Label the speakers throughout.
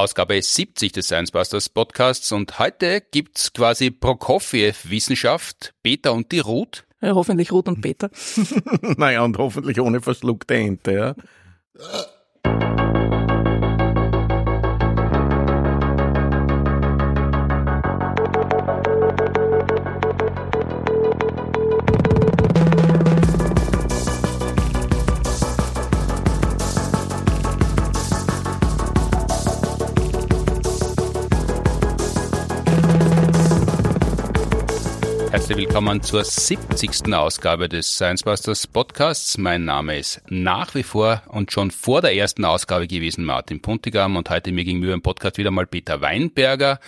Speaker 1: Ausgabe 70 des Science Busters Podcasts und heute gibt's quasi Prokofiev Wissenschaft, Peter und die Ruth.
Speaker 2: Ja, hoffentlich Ruth und Peter.
Speaker 3: naja, und hoffentlich ohne verschluckte Ente, ja.
Speaker 1: Herzlich willkommen zur 70. Ausgabe des Science Busters Podcasts. Mein Name ist nach wie vor und schon vor der ersten Ausgabe gewesen Martin Puntigam und heute mir gegenüber im Podcast wieder mal Peter Weinberger,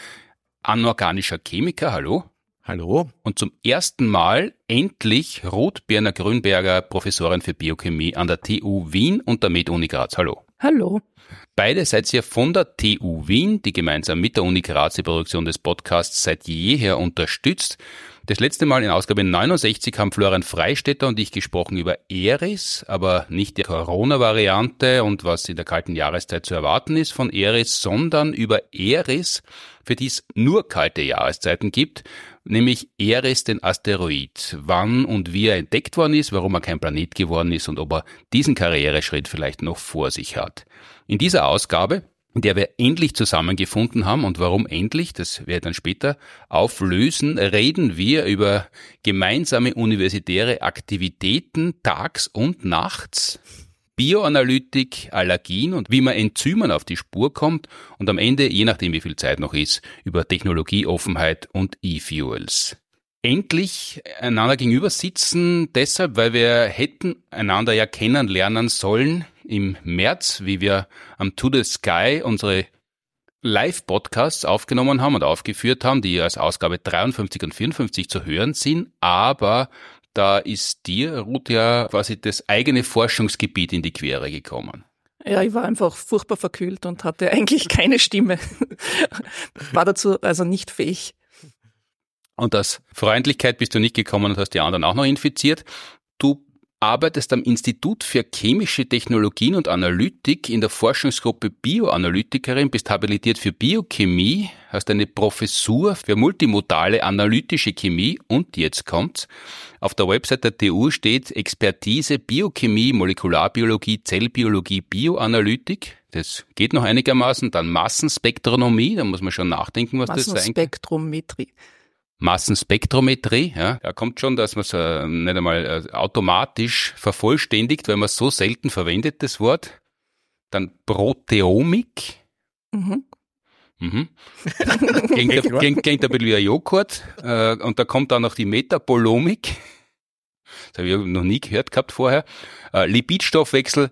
Speaker 1: anorganischer Chemiker. Hallo.
Speaker 3: Hallo.
Speaker 1: Und zum ersten Mal endlich Ruth Birner Grünberger, Professorin für Biochemie an der TU Wien und der Med-Uni Graz. Hallo.
Speaker 2: Hallo.
Speaker 1: Beide seid ihr von der TU Wien, die gemeinsam mit der Uni Graz die Produktion des Podcasts seit jeher unterstützt. Das letzte Mal in Ausgabe 69 haben Florian Freistetter und ich gesprochen über Eris, aber nicht die Corona-Variante und was in der kalten Jahreszeit zu erwarten ist von Eris, sondern über Eris, für die es nur kalte Jahreszeiten gibt, nämlich Eris den Asteroid. Wann und wie er entdeckt worden ist, warum er kein Planet geworden ist und ob er diesen Karriereschritt vielleicht noch vor sich hat. In dieser Ausgabe der wir endlich zusammengefunden haben. Und warum endlich, das werde ich dann später auflösen, reden wir über gemeinsame universitäre Aktivitäten tags und nachts, Bioanalytik, Allergien und wie man Enzymen auf die Spur kommt. Und am Ende, je nachdem wie viel Zeit noch ist, über Technologieoffenheit und E-Fuels endlich einander gegenüber sitzen, deshalb, weil wir hätten einander ja kennenlernen sollen im März, wie wir am To the Sky unsere Live-Podcasts aufgenommen haben und aufgeführt haben, die als Ausgabe 53 und 54 zu hören sind, aber da ist dir, Ruth, ja quasi das eigene Forschungsgebiet in die Quere gekommen.
Speaker 2: Ja, ich war einfach furchtbar verkühlt und hatte eigentlich keine Stimme. War dazu also nicht fähig.
Speaker 1: Und aus Freundlichkeit bist du nicht gekommen und hast die anderen auch noch infiziert. Du arbeitest am Institut für chemische Technologien und Analytik in der Forschungsgruppe Bioanalytikerin, bist habilitiert für Biochemie, hast eine Professur für multimodale analytische Chemie und jetzt kommt's. Auf der Website der TU steht Expertise Biochemie, Molekularbiologie, Zellbiologie, Bioanalytik. Das geht noch einigermaßen. Dann Massenspektronomie, da muss man schon nachdenken, was das
Speaker 2: sein kann. Massenspektrometrie.
Speaker 1: Massenspektrometrie, ja, da kommt schon, dass man es äh, nicht einmal äh, automatisch vervollständigt, weil man es so selten verwendet, das Wort. Dann Proteomik. Mhm. Mhm. klingt, klingt, klingt ein bisschen wie ein Joghurt. Äh, und da kommt dann noch die Metabolomik. Das habe ich noch nie gehört gehabt vorher. Äh, Lipidstoffwechsel,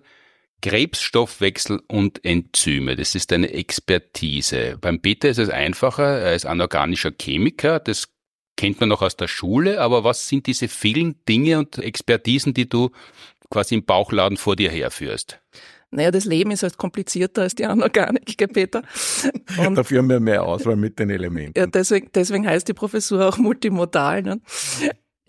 Speaker 1: Krebsstoffwechsel und Enzyme. Das ist eine Expertise. Beim Peter ist es einfacher. Er ist anorganischer Chemiker. Das kennt man noch aus der Schule, aber was sind diese vielen Dinge und Expertisen, die du quasi im Bauchladen vor dir herführst?
Speaker 2: Naja, das Leben ist halt komplizierter als die Anorganik, gell, Peter?
Speaker 3: Und Dafür haben wir mehr Auswahl mit den Elementen.
Speaker 2: Ja, deswegen, deswegen heißt die Professur auch multimodal. Ne?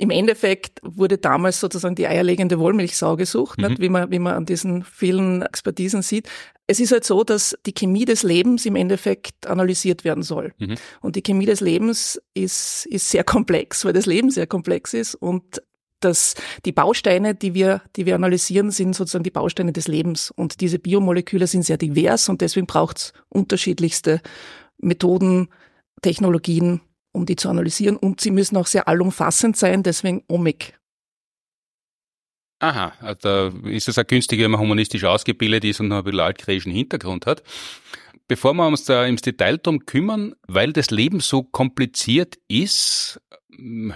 Speaker 2: Im Endeffekt wurde damals sozusagen die eierlegende Wollmilchsau gesucht, mhm. nicht, wie, man, wie man an diesen vielen Expertisen sieht. Es ist halt so, dass die Chemie des Lebens im Endeffekt analysiert werden soll. Mhm. Und die Chemie des Lebens ist, ist sehr komplex, weil das Leben sehr komplex ist und dass die Bausteine, die wir, die wir analysieren, sind sozusagen die Bausteine des Lebens. Und diese Biomoleküle sind sehr divers und deswegen braucht es unterschiedlichste Methoden, Technologien, um die zu analysieren. Und sie müssen auch sehr allumfassend sein, deswegen OMIC.
Speaker 1: Aha, also ist es auch günstiger, wenn man humanistisch ausgebildet ist und noch ein bisschen altgriechischen Hintergrund hat. Bevor wir uns da ins Detail drum kümmern, weil das Leben so kompliziert ist,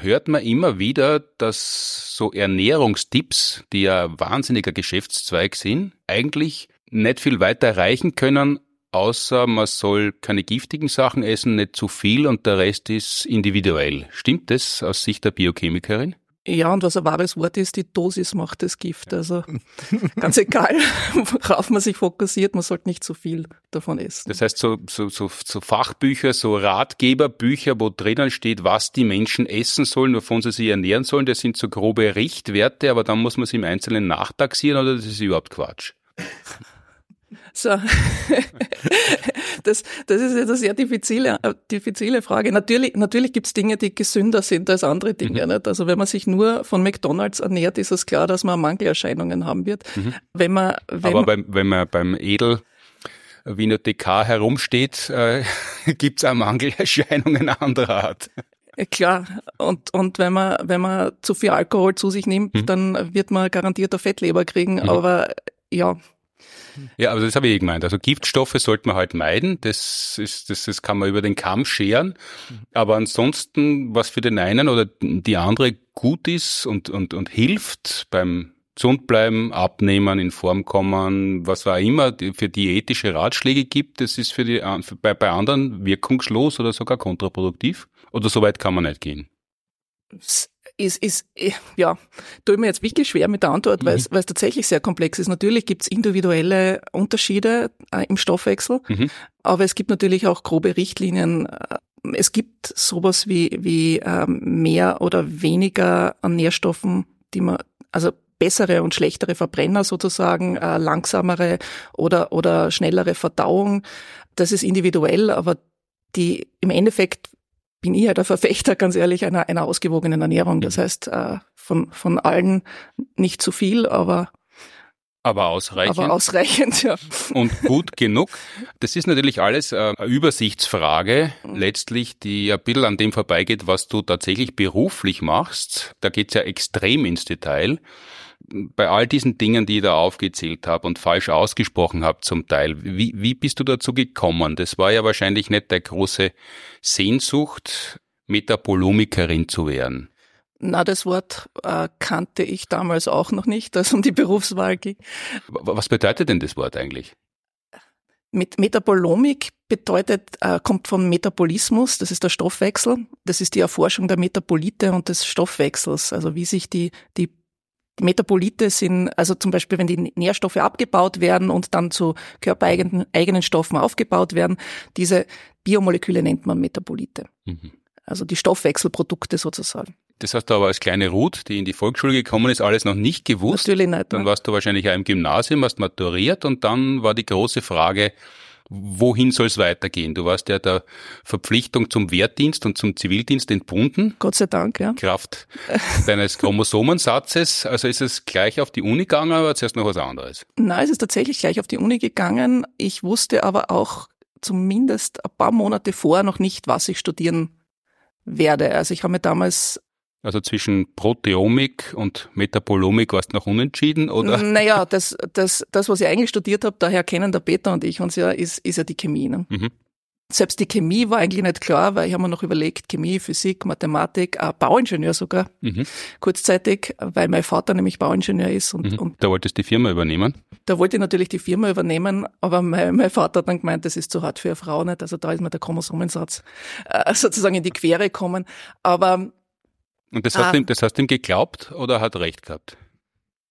Speaker 1: hört man immer wieder, dass so Ernährungstipps, die ja wahnsinniger Geschäftszweig sind, eigentlich nicht viel weiter erreichen können, außer man soll keine giftigen Sachen essen, nicht zu viel und der Rest ist individuell. Stimmt das aus Sicht der Biochemikerin?
Speaker 2: Ja, und was ein wahres Wort ist, die Dosis macht das Gift. Also ganz egal, worauf man sich fokussiert, man sollte nicht zu viel davon essen.
Speaker 1: Das heißt, so, so, so, so Fachbücher, so Ratgeberbücher, wo drinnen steht, was die Menschen essen sollen, wovon sie sich ernähren sollen, das sind so grobe Richtwerte, aber dann muss man sie im Einzelnen nachtaxieren oder das ist überhaupt Quatsch?
Speaker 2: So. das, das ist jetzt eine sehr diffizile, diffizile Frage. Natürlich, natürlich gibt's Dinge, die gesünder sind als andere Dinge. Mhm. Nicht? Also wenn man sich nur von McDonalds ernährt, ist es klar, dass man Mangelerscheinungen haben wird. Mhm. Wenn man, wenn
Speaker 1: Aber beim, wenn man beim Edel Wiener DK herumsteht, äh, gibt's auch Mangelerscheinungen anderer Art.
Speaker 2: Klar, und, und wenn man, wenn man zu viel Alkohol zu sich nimmt, mhm. dann wird man garantiert eine Fettleber kriegen, mhm. aber ja.
Speaker 1: Ja, aber das habe ich eh gemeint. Also Giftstoffe sollte man halt meiden. Das ist, das, das kann man über den Kamm scheren. Aber ansonsten, was für den einen oder die andere gut ist und, und, und hilft beim gesund bleiben, abnehmen, in Form kommen, was auch immer für diätische Ratschläge gibt, das ist für die, bei, bei anderen wirkungslos oder sogar kontraproduktiv. Oder so weit kann man nicht gehen?
Speaker 2: Ist, ist, äh, ja, tue mir jetzt wirklich schwer mit der Antwort, mhm. weil es, weil es tatsächlich sehr komplex ist. Natürlich gibt es individuelle Unterschiede äh, im Stoffwechsel, mhm. aber es gibt natürlich auch grobe Richtlinien. Äh, es gibt sowas wie, wie ähm, mehr oder weniger an Nährstoffen, die man, also bessere und schlechtere Verbrenner sozusagen, äh, langsamere oder, oder schnellere Verdauung. Das ist individuell, aber die im Endeffekt bin ich ja der Verfechter, ganz ehrlich, einer, einer ausgewogenen Ernährung. Das mhm. heißt, äh, von, von allen nicht zu viel, aber
Speaker 1: aber ausreichend.
Speaker 2: Aber ausreichend, ja.
Speaker 1: Und gut genug. Das ist natürlich alles äh, eine Übersichtsfrage, mhm. letztlich, die ein bisschen an dem vorbeigeht, was du tatsächlich beruflich machst. Da geht's ja extrem ins Detail bei all diesen Dingen, die ich da aufgezählt habe und falsch ausgesprochen habe zum Teil, wie, wie bist du dazu gekommen? Das war ja wahrscheinlich nicht der große Sehnsucht, Metabolomikerin zu werden.
Speaker 2: Na, das Wort äh, kannte ich damals auch noch nicht, als um die Berufswahl ging.
Speaker 1: Was bedeutet denn das Wort eigentlich?
Speaker 2: Mit Metabolomik bedeutet, äh, kommt vom Metabolismus, das ist der Stoffwechsel. Das ist die Erforschung der Metabolite und des Stoffwechsels, also wie sich die, die Metabolite sind, also zum Beispiel, wenn die Nährstoffe abgebaut werden und dann zu körpereigenen eigenen Stoffen aufgebaut werden, diese Biomoleküle nennt man Metabolite. Mhm. Also die Stoffwechselprodukte sozusagen.
Speaker 1: Das hast du aber als kleine Ruth, die in die Volksschule gekommen ist, alles noch nicht gewusst.
Speaker 2: Natürlich nicht.
Speaker 1: Dann warst du wahrscheinlich auch im Gymnasium, hast maturiert und dann war die große Frage, wohin soll es weitergehen? Du warst ja der Verpflichtung zum Wehrdienst und zum Zivildienst entbunden.
Speaker 2: Gott sei Dank, ja.
Speaker 1: Kraft deines Chromosomensatzes. Also ist es gleich auf die Uni gegangen oder zuerst noch was anderes?
Speaker 2: Nein, es ist tatsächlich gleich auf die Uni gegangen. Ich wusste aber auch zumindest ein paar Monate vorher noch nicht, was ich studieren werde. Also ich habe mir damals
Speaker 1: also zwischen Proteomik und Metabolomik warst du noch unentschieden, oder?
Speaker 2: Naja, das, das, das was ich eigentlich studiert habe, daher kennen der Peter und ich uns ja, ist, ist ja die Chemie. Ne? Mhm. Selbst die Chemie war eigentlich nicht klar, weil ich habe mir noch überlegt, Chemie, Physik, Mathematik, äh, Bauingenieur sogar, mhm. kurzzeitig, weil mein Vater nämlich Bauingenieur ist. Und,
Speaker 1: mhm. und da wolltest du die Firma übernehmen?
Speaker 2: Da wollte ich natürlich die Firma übernehmen, aber mein, mein Vater hat dann gemeint, das ist zu hart für eine Frau nicht. Also da ist mir der Chromosomensatz äh, sozusagen in die Quere gekommen. Aber
Speaker 1: und das hast, ah. ihm, das hast du ihm geglaubt oder hat recht gehabt?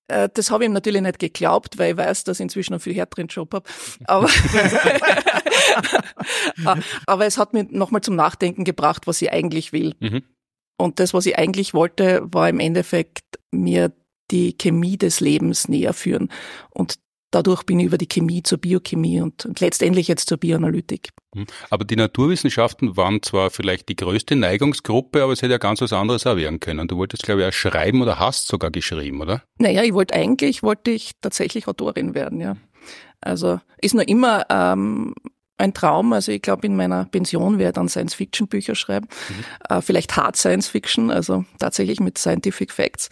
Speaker 2: Äh, das habe ich ihm natürlich nicht geglaubt, weil ich weiß, dass ich inzwischen einen viel härteren Job habe. Aber, aber es hat mich nochmal zum Nachdenken gebracht, was ich eigentlich will. Mhm. Und das, was ich eigentlich wollte, war im Endeffekt mir die Chemie des Lebens näher führen. Und dadurch bin ich über die Chemie zur Biochemie und, und letztendlich jetzt zur Bioanalytik.
Speaker 1: Hm. Aber die Naturwissenschaften waren zwar vielleicht die größte Neigungsgruppe, aber es hätte ja ganz was anderes auch werden können. Du wolltest, glaube ich, auch schreiben oder hast sogar geschrieben, oder?
Speaker 2: Naja, ich wollte eigentlich, wollte ich tatsächlich Autorin werden, ja. Also ist nur immer ähm, ein Traum. Also ich glaube, in meiner Pension werde ich dann Science-Fiction-Bücher schreiben. Mhm. Äh, vielleicht Hard Science-Fiction, also tatsächlich mit Scientific Facts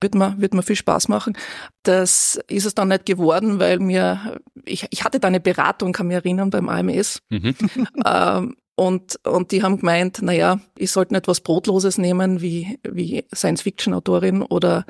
Speaker 2: wird mir, wird mir viel Spaß machen. Das ist es dann nicht geworden, weil mir, ich, ich hatte da eine Beratung, kann mich erinnern, beim AMS. Mhm. ähm, und, und die haben gemeint, naja, ich sollte nicht was Brotloses nehmen wie, wie Science-Fiction-Autorin oder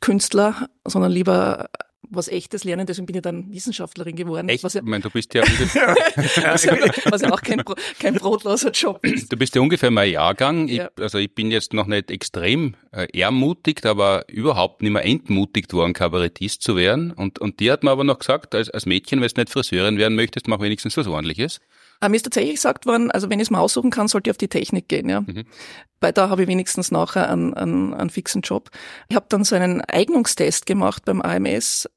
Speaker 2: Künstler, sondern lieber was echtes lernen, deswegen bin ich dann Wissenschaftlerin geworden.
Speaker 1: Echt?
Speaker 2: Was
Speaker 1: ja, ich meine, du bist ja,
Speaker 2: was ja auch kein, kein brotloser Job ist.
Speaker 1: Du bist ja ungefähr mein Jahrgang. Ich, ja. Also ich bin jetzt noch nicht extrem äh, ermutigt, aber überhaupt nicht mehr entmutigt worden, Kabarettist zu werden. Und, und die hat mir aber noch gesagt, als, als Mädchen, wenn du nicht Friseurin werden möchtest, mach wenigstens was ordentliches.
Speaker 2: Äh, mir ist tatsächlich gesagt worden, also wenn ich es mal aussuchen kann, sollte ich auf die Technik gehen, ja. Mhm. Weil da habe ich wenigstens nachher einen, einen, einen fixen Job. Ich habe dann so einen Eignungstest gemacht beim AMS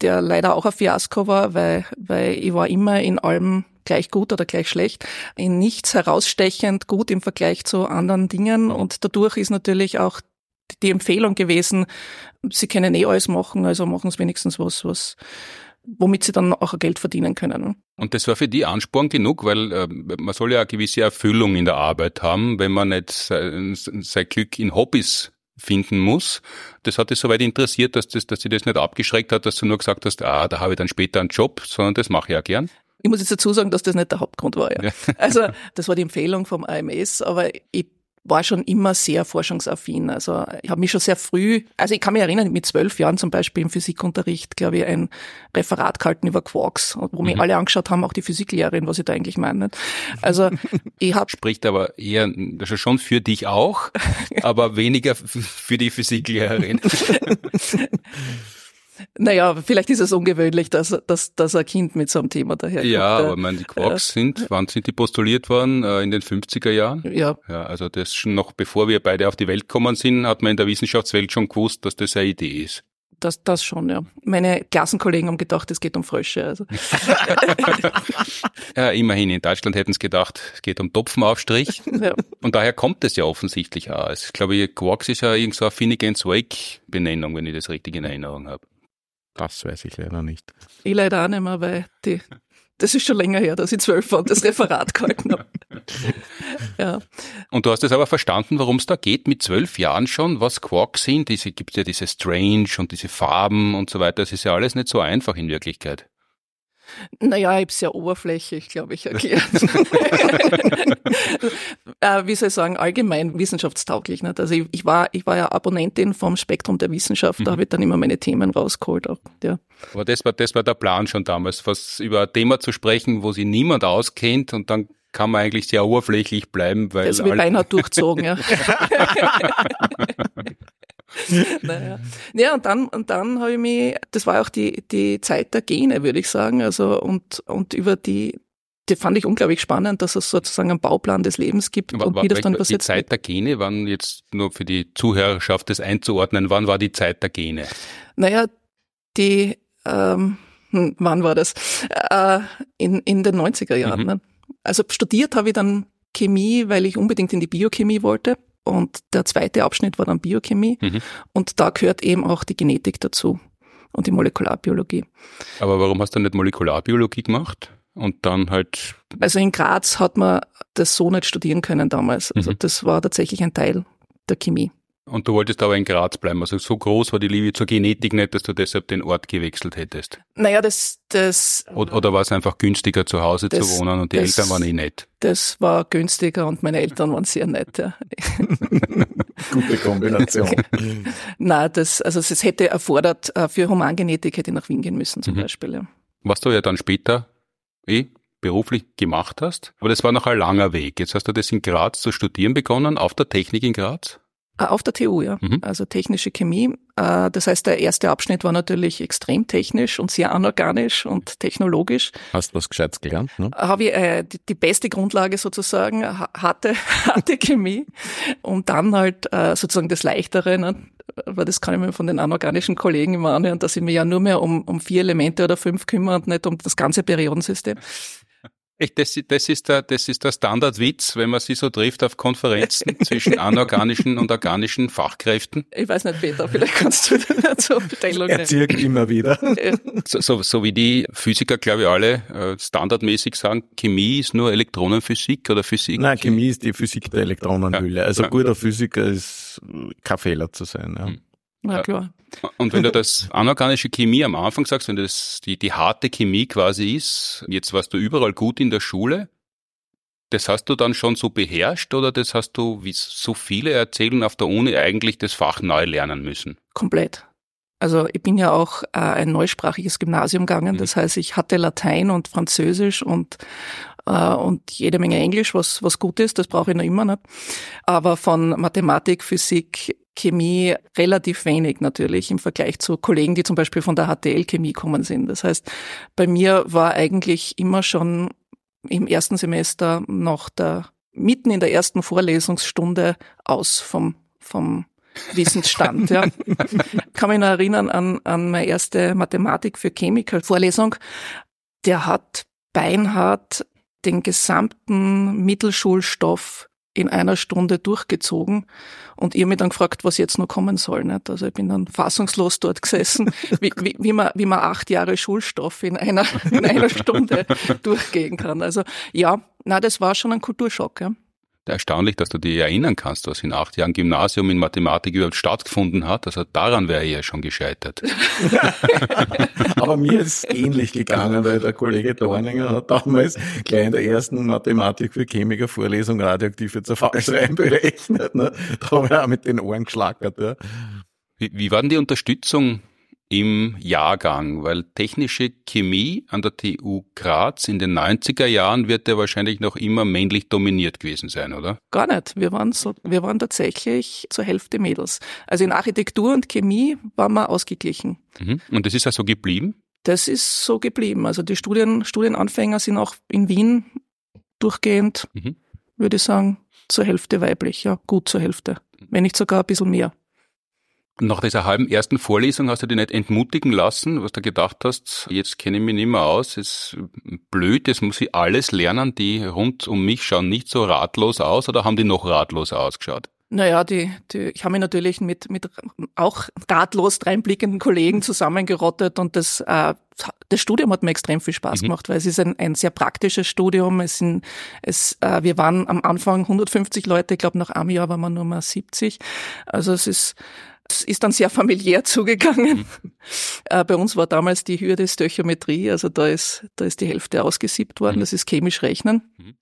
Speaker 2: der leider auch ein Fiasko war, weil, weil ich war immer in allem gleich gut oder gleich schlecht, in nichts herausstechend gut im Vergleich zu anderen Dingen und dadurch ist natürlich auch die Empfehlung gewesen, sie können eh alles machen, also machen sie wenigstens was, was womit sie dann auch Geld verdienen können.
Speaker 1: Und das war für die Ansporn genug, weil äh, man soll ja eine gewisse Erfüllung in der Arbeit haben, wenn man nicht sein, sein Glück in Hobbys finden muss. Das hat dich soweit interessiert, dass, das, dass sie das nicht abgeschreckt hat, dass du nur gesagt hast, ah, da habe ich dann später einen Job, sondern das mache ich ja gern.
Speaker 2: Ich muss jetzt dazu sagen, dass das nicht der Hauptgrund war. Ja. ja. Also das war die Empfehlung vom AMS, aber ich war schon immer sehr forschungsaffin. Also ich habe mich schon sehr früh, also ich kann mich erinnern, mit zwölf Jahren zum Beispiel im Physikunterricht, glaube ich, ein Referat gehalten über Quarks, wo mhm. mich alle angeschaut haben, auch die Physiklehrerin, was ich da eigentlich meine. Also ich habe
Speaker 1: spricht aber eher also schon für dich auch, aber weniger für die Physiklehrerin.
Speaker 2: Naja, vielleicht ist es ungewöhnlich, dass, dass, dass ein Kind mit so einem Thema daherkommt.
Speaker 1: Ja, aber meine, die Quarks äh, sind, wann sind die postuliert worden? Äh, in den 50er Jahren?
Speaker 2: Ja.
Speaker 1: Ja, also das schon noch bevor wir beide auf die Welt gekommen sind, hat man in der Wissenschaftswelt schon gewusst, dass das eine Idee ist.
Speaker 2: Das, das schon, ja. Meine Klassenkollegen haben gedacht, es geht um Frösche. Also.
Speaker 1: ja, immerhin, in Deutschland hätten sie gedacht, es geht um Topfenaufstrich. Ja. Und daher kommt es ja offensichtlich auch. Ich glaube, Quarks ist ja irgend so eine Finnegan's Wake-Benennung, wenn ich das richtig in Erinnerung habe.
Speaker 3: Das weiß ich leider nicht.
Speaker 2: Ich leider auch nicht mehr, weil die, das ist schon länger her, dass ich zwölf war und das Referat gehalten habe.
Speaker 1: ja. Und du hast es aber verstanden, worum es da geht, mit zwölf Jahren schon, was Quarks sind. Diese gibt ja diese Strange und diese Farben und so weiter. Das ist ja alles nicht so einfach in Wirklichkeit.
Speaker 2: Naja, ich habe sehr oberflächlich, glaube ich, erklärt. äh, wie soll ich sagen, allgemein wissenschaftstauglich. Nicht? Also ich, ich, war, ich war ja Abonnentin vom Spektrum der Wissenschaft, mhm. da habe ich dann immer meine Themen rausgeholt. Auch, ja.
Speaker 1: Aber das war, das war der Plan schon damals, was über ein Thema zu sprechen, wo sich niemand auskennt und dann kann man eigentlich sehr oberflächlich bleiben, weil.
Speaker 2: Das wird beinahe durchzogen, ja. naja. Ja, und dann, und dann habe ich mich, das war auch die, die Zeit der Gene, würde ich sagen, also, und, und über die, die fand ich unglaublich spannend, dass es sozusagen einen Bauplan des Lebens gibt
Speaker 1: war, und wie das dann übersetzt Die Zeit der Gene, wann jetzt nur für die Zuhörerschaft das einzuordnen, wann war die Zeit der Gene?
Speaker 2: Naja, die, ähm, hm, wann war das? Äh, in, in den 90er Jahren. Mhm. Ne? Also studiert habe ich dann Chemie, weil ich unbedingt in die Biochemie wollte. Und der zweite Abschnitt war dann Biochemie. Mhm. Und da gehört eben auch die Genetik dazu und die Molekularbiologie.
Speaker 1: Aber warum hast du nicht Molekularbiologie gemacht? Und dann halt.
Speaker 2: Also in Graz hat man das so nicht studieren können damals. Also mhm. das war tatsächlich ein Teil der Chemie.
Speaker 1: Und du wolltest aber in Graz bleiben. Also so groß war die Liebe zur Genetik nicht, dass du deshalb den Ort gewechselt hättest.
Speaker 2: Naja, das, das.
Speaker 1: Oder, oder war es einfach günstiger zu Hause das, zu wohnen und die das, Eltern waren eh nett?
Speaker 2: Das war günstiger und meine Eltern waren sehr nett, ja.
Speaker 3: Gute Kombination.
Speaker 2: Na, das, also es hätte erfordert, äh, für Humangenetik hätte ich nach Wien gehen müssen zum mhm. Beispiel, ja.
Speaker 1: Was du ja dann später eh beruflich gemacht hast. Aber das war noch ein langer Weg. Jetzt hast du das in Graz zu studieren begonnen, auf der Technik in Graz?
Speaker 2: Äh, auf der TU, ja. Mhm. Also technische Chemie. Äh, das heißt, der erste Abschnitt war natürlich extrem technisch und sehr anorganisch und technologisch.
Speaker 3: Hast du was Gescheites gelernt? Ne?
Speaker 2: Habe ich äh, die, die, beste Grundlage sozusagen, hatte, hatte Chemie. Und dann halt äh, sozusagen das Leichtere, ne? weil das kann ich mir von den anorganischen Kollegen immer anhören, dass ich mir ja nur mehr um, um vier Elemente oder fünf kümmere und nicht um das ganze Periodensystem.
Speaker 1: Echt, das, das, ist der, das ist der Standardwitz, wenn man sie so trifft auf Konferenzen zwischen anorganischen und organischen Fachkräften.
Speaker 2: Ich weiß nicht, Peter, vielleicht kannst du dazu
Speaker 3: Stellung nehmen. Er zirkt immer wieder.
Speaker 1: So, so, so, wie die Physiker, glaube ich, alle äh, standardmäßig sagen, Chemie ist nur Elektronenphysik oder Physik.
Speaker 3: Nein, Chemie ist die Physik der Elektronenhülle. Also ja. guter Physiker ist kein Fehler zu sein. Ja. Hm.
Speaker 2: Ja, klar.
Speaker 1: Und wenn du das anorganische Chemie am Anfang sagst, wenn das die, die harte Chemie quasi ist, jetzt warst du überall gut in der Schule, das hast du dann schon so beherrscht oder das hast du, wie so viele erzählen, auf der Uni eigentlich das Fach neu lernen müssen?
Speaker 2: Komplett. Also ich bin ja auch äh, ein neusprachiges Gymnasium gegangen, mhm. das heißt, ich hatte Latein und Französisch und äh, und jede Menge Englisch, was was gut ist, das brauche ich noch immer nicht. Aber von Mathematik, Physik, Chemie relativ wenig natürlich im Vergleich zu Kollegen, die zum Beispiel von der HTL Chemie kommen sind. Das heißt, bei mir war eigentlich immer schon im ersten Semester noch der, mitten in der ersten Vorlesungsstunde aus vom, vom Wissensstand. Ja. Kann mich noch erinnern an, an meine erste Mathematik für Chemical Vorlesung. Der hat beinhart den gesamten Mittelschulstoff in einer Stunde durchgezogen und ihr mir dann gefragt, was jetzt noch kommen soll. Nicht? Also ich bin dann fassungslos dort gesessen, wie, wie, wie, man, wie man acht Jahre Schulstoff in einer, in einer Stunde durchgehen kann. Also ja, na, das war schon ein Kulturschock. Ja
Speaker 1: erstaunlich, dass du dich erinnern kannst, was in acht Jahren Gymnasium in Mathematik überhaupt stattgefunden hat. Also daran wäre er ja schon gescheitert.
Speaker 3: Aber mir ist es ähnlich gegangen, weil der Kollege Dorninger hat damals gleich in der ersten Mathematik für Chemiker Vorlesung radioaktive Zerfallsreihen berechnet. Ne? Da haben wir auch mit den Ohren geschlackert. Ja.
Speaker 1: Wie, wie war denn die Unterstützung im Jahrgang, weil technische Chemie an der TU Graz in den 90er Jahren wird ja wahrscheinlich noch immer männlich dominiert gewesen sein, oder?
Speaker 2: Gar nicht. Wir waren so, wir waren tatsächlich zur Hälfte Mädels. Also in Architektur und Chemie waren wir ausgeglichen.
Speaker 1: Mhm. Und das ist auch so geblieben?
Speaker 2: Das ist so geblieben. Also die Studien, Studienanfänger sind auch in Wien durchgehend, mhm. würde ich sagen, zur Hälfte weiblich, ja, gut zur Hälfte. Wenn nicht sogar ein bisschen mehr.
Speaker 1: Nach dieser halben ersten Vorlesung hast du dich nicht entmutigen lassen, was du gedacht hast, jetzt kenne ich mich nicht mehr aus, ist blöd, jetzt muss ich alles lernen, die rund um mich schauen nicht so ratlos aus oder haben die noch ratloser ausgeschaut?
Speaker 2: Naja, die, die, ich habe mich natürlich mit, mit auch ratlos dreinblickenden Kollegen zusammengerottet und das, äh, das Studium hat mir extrem viel Spaß mhm. gemacht, weil es ist ein, ein sehr praktisches Studium. Es sind, es, äh, wir waren am Anfang 150 Leute, ich glaube nach einem Jahr waren wir nur mal 70. Also es ist es ist dann sehr familiär zugegangen. Mhm. Äh, bei uns war damals die Hürde Stöchiometrie, also da ist, da ist die Hälfte ausgesiebt worden, mhm. das ist chemisch Rechnen. Mhm.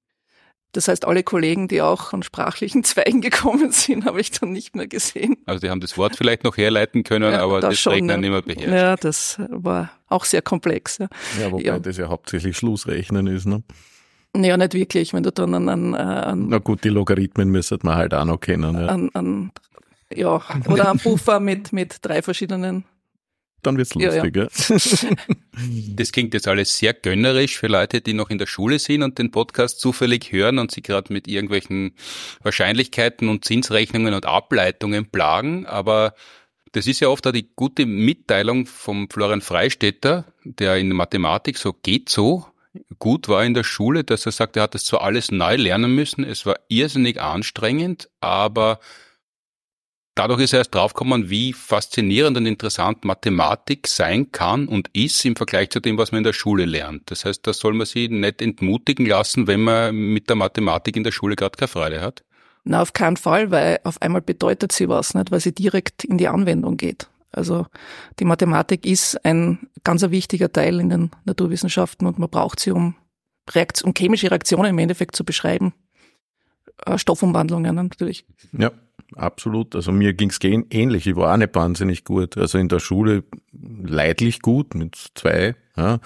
Speaker 2: Das heißt, alle Kollegen, die auch an sprachlichen Zweigen gekommen sind, habe ich dann nicht mehr gesehen.
Speaker 1: Also die haben das Wort vielleicht noch herleiten können, ja, aber das, das schon, Rechnen ja. nicht mehr beherrscht.
Speaker 2: Ja, das war auch sehr komplex. Ja,
Speaker 3: ja wobei ja. das ja hauptsächlich Schlussrechnen ist, ne?
Speaker 2: Ja, nicht wirklich, wenn du dann an, an, an
Speaker 3: Na gut, die Logarithmen müsste man halt auch noch kennen. Ja.
Speaker 2: An, an ja, oder ein Puffer mit, mit drei verschiedenen
Speaker 3: dann wird's lustig. Ja, ja.
Speaker 1: Das klingt jetzt alles sehr gönnerisch für Leute, die noch in der Schule sind und den Podcast zufällig hören und sie gerade mit irgendwelchen Wahrscheinlichkeiten und Zinsrechnungen und Ableitungen plagen. Aber das ist ja oft auch die gute Mitteilung vom Florian Freistetter, der in Mathematik so geht so gut war in der Schule, dass er sagt, er hat das zwar alles neu lernen müssen, es war irrsinnig anstrengend, aber dadurch ist er erst draufgekommen, wie faszinierend und interessant Mathematik sein kann und ist im Vergleich zu dem, was man in der Schule lernt. Das heißt, da soll man sich nicht entmutigen lassen, wenn man mit der Mathematik in der Schule gerade keine Freude hat.
Speaker 2: Na, auf keinen Fall, weil auf einmal bedeutet sie was, nicht, weil sie direkt in die Anwendung geht. Also die Mathematik ist ein ganz ein wichtiger Teil in den Naturwissenschaften und man braucht sie, um, Reaktion, um chemische Reaktionen im Endeffekt zu beschreiben. Äh, Stoffumwandlungen natürlich.
Speaker 3: Ja, absolut. Also mir ging's ähnlich. Ich war auch nicht wahnsinnig gut. Also in der Schule leidlich gut mit zwei ja.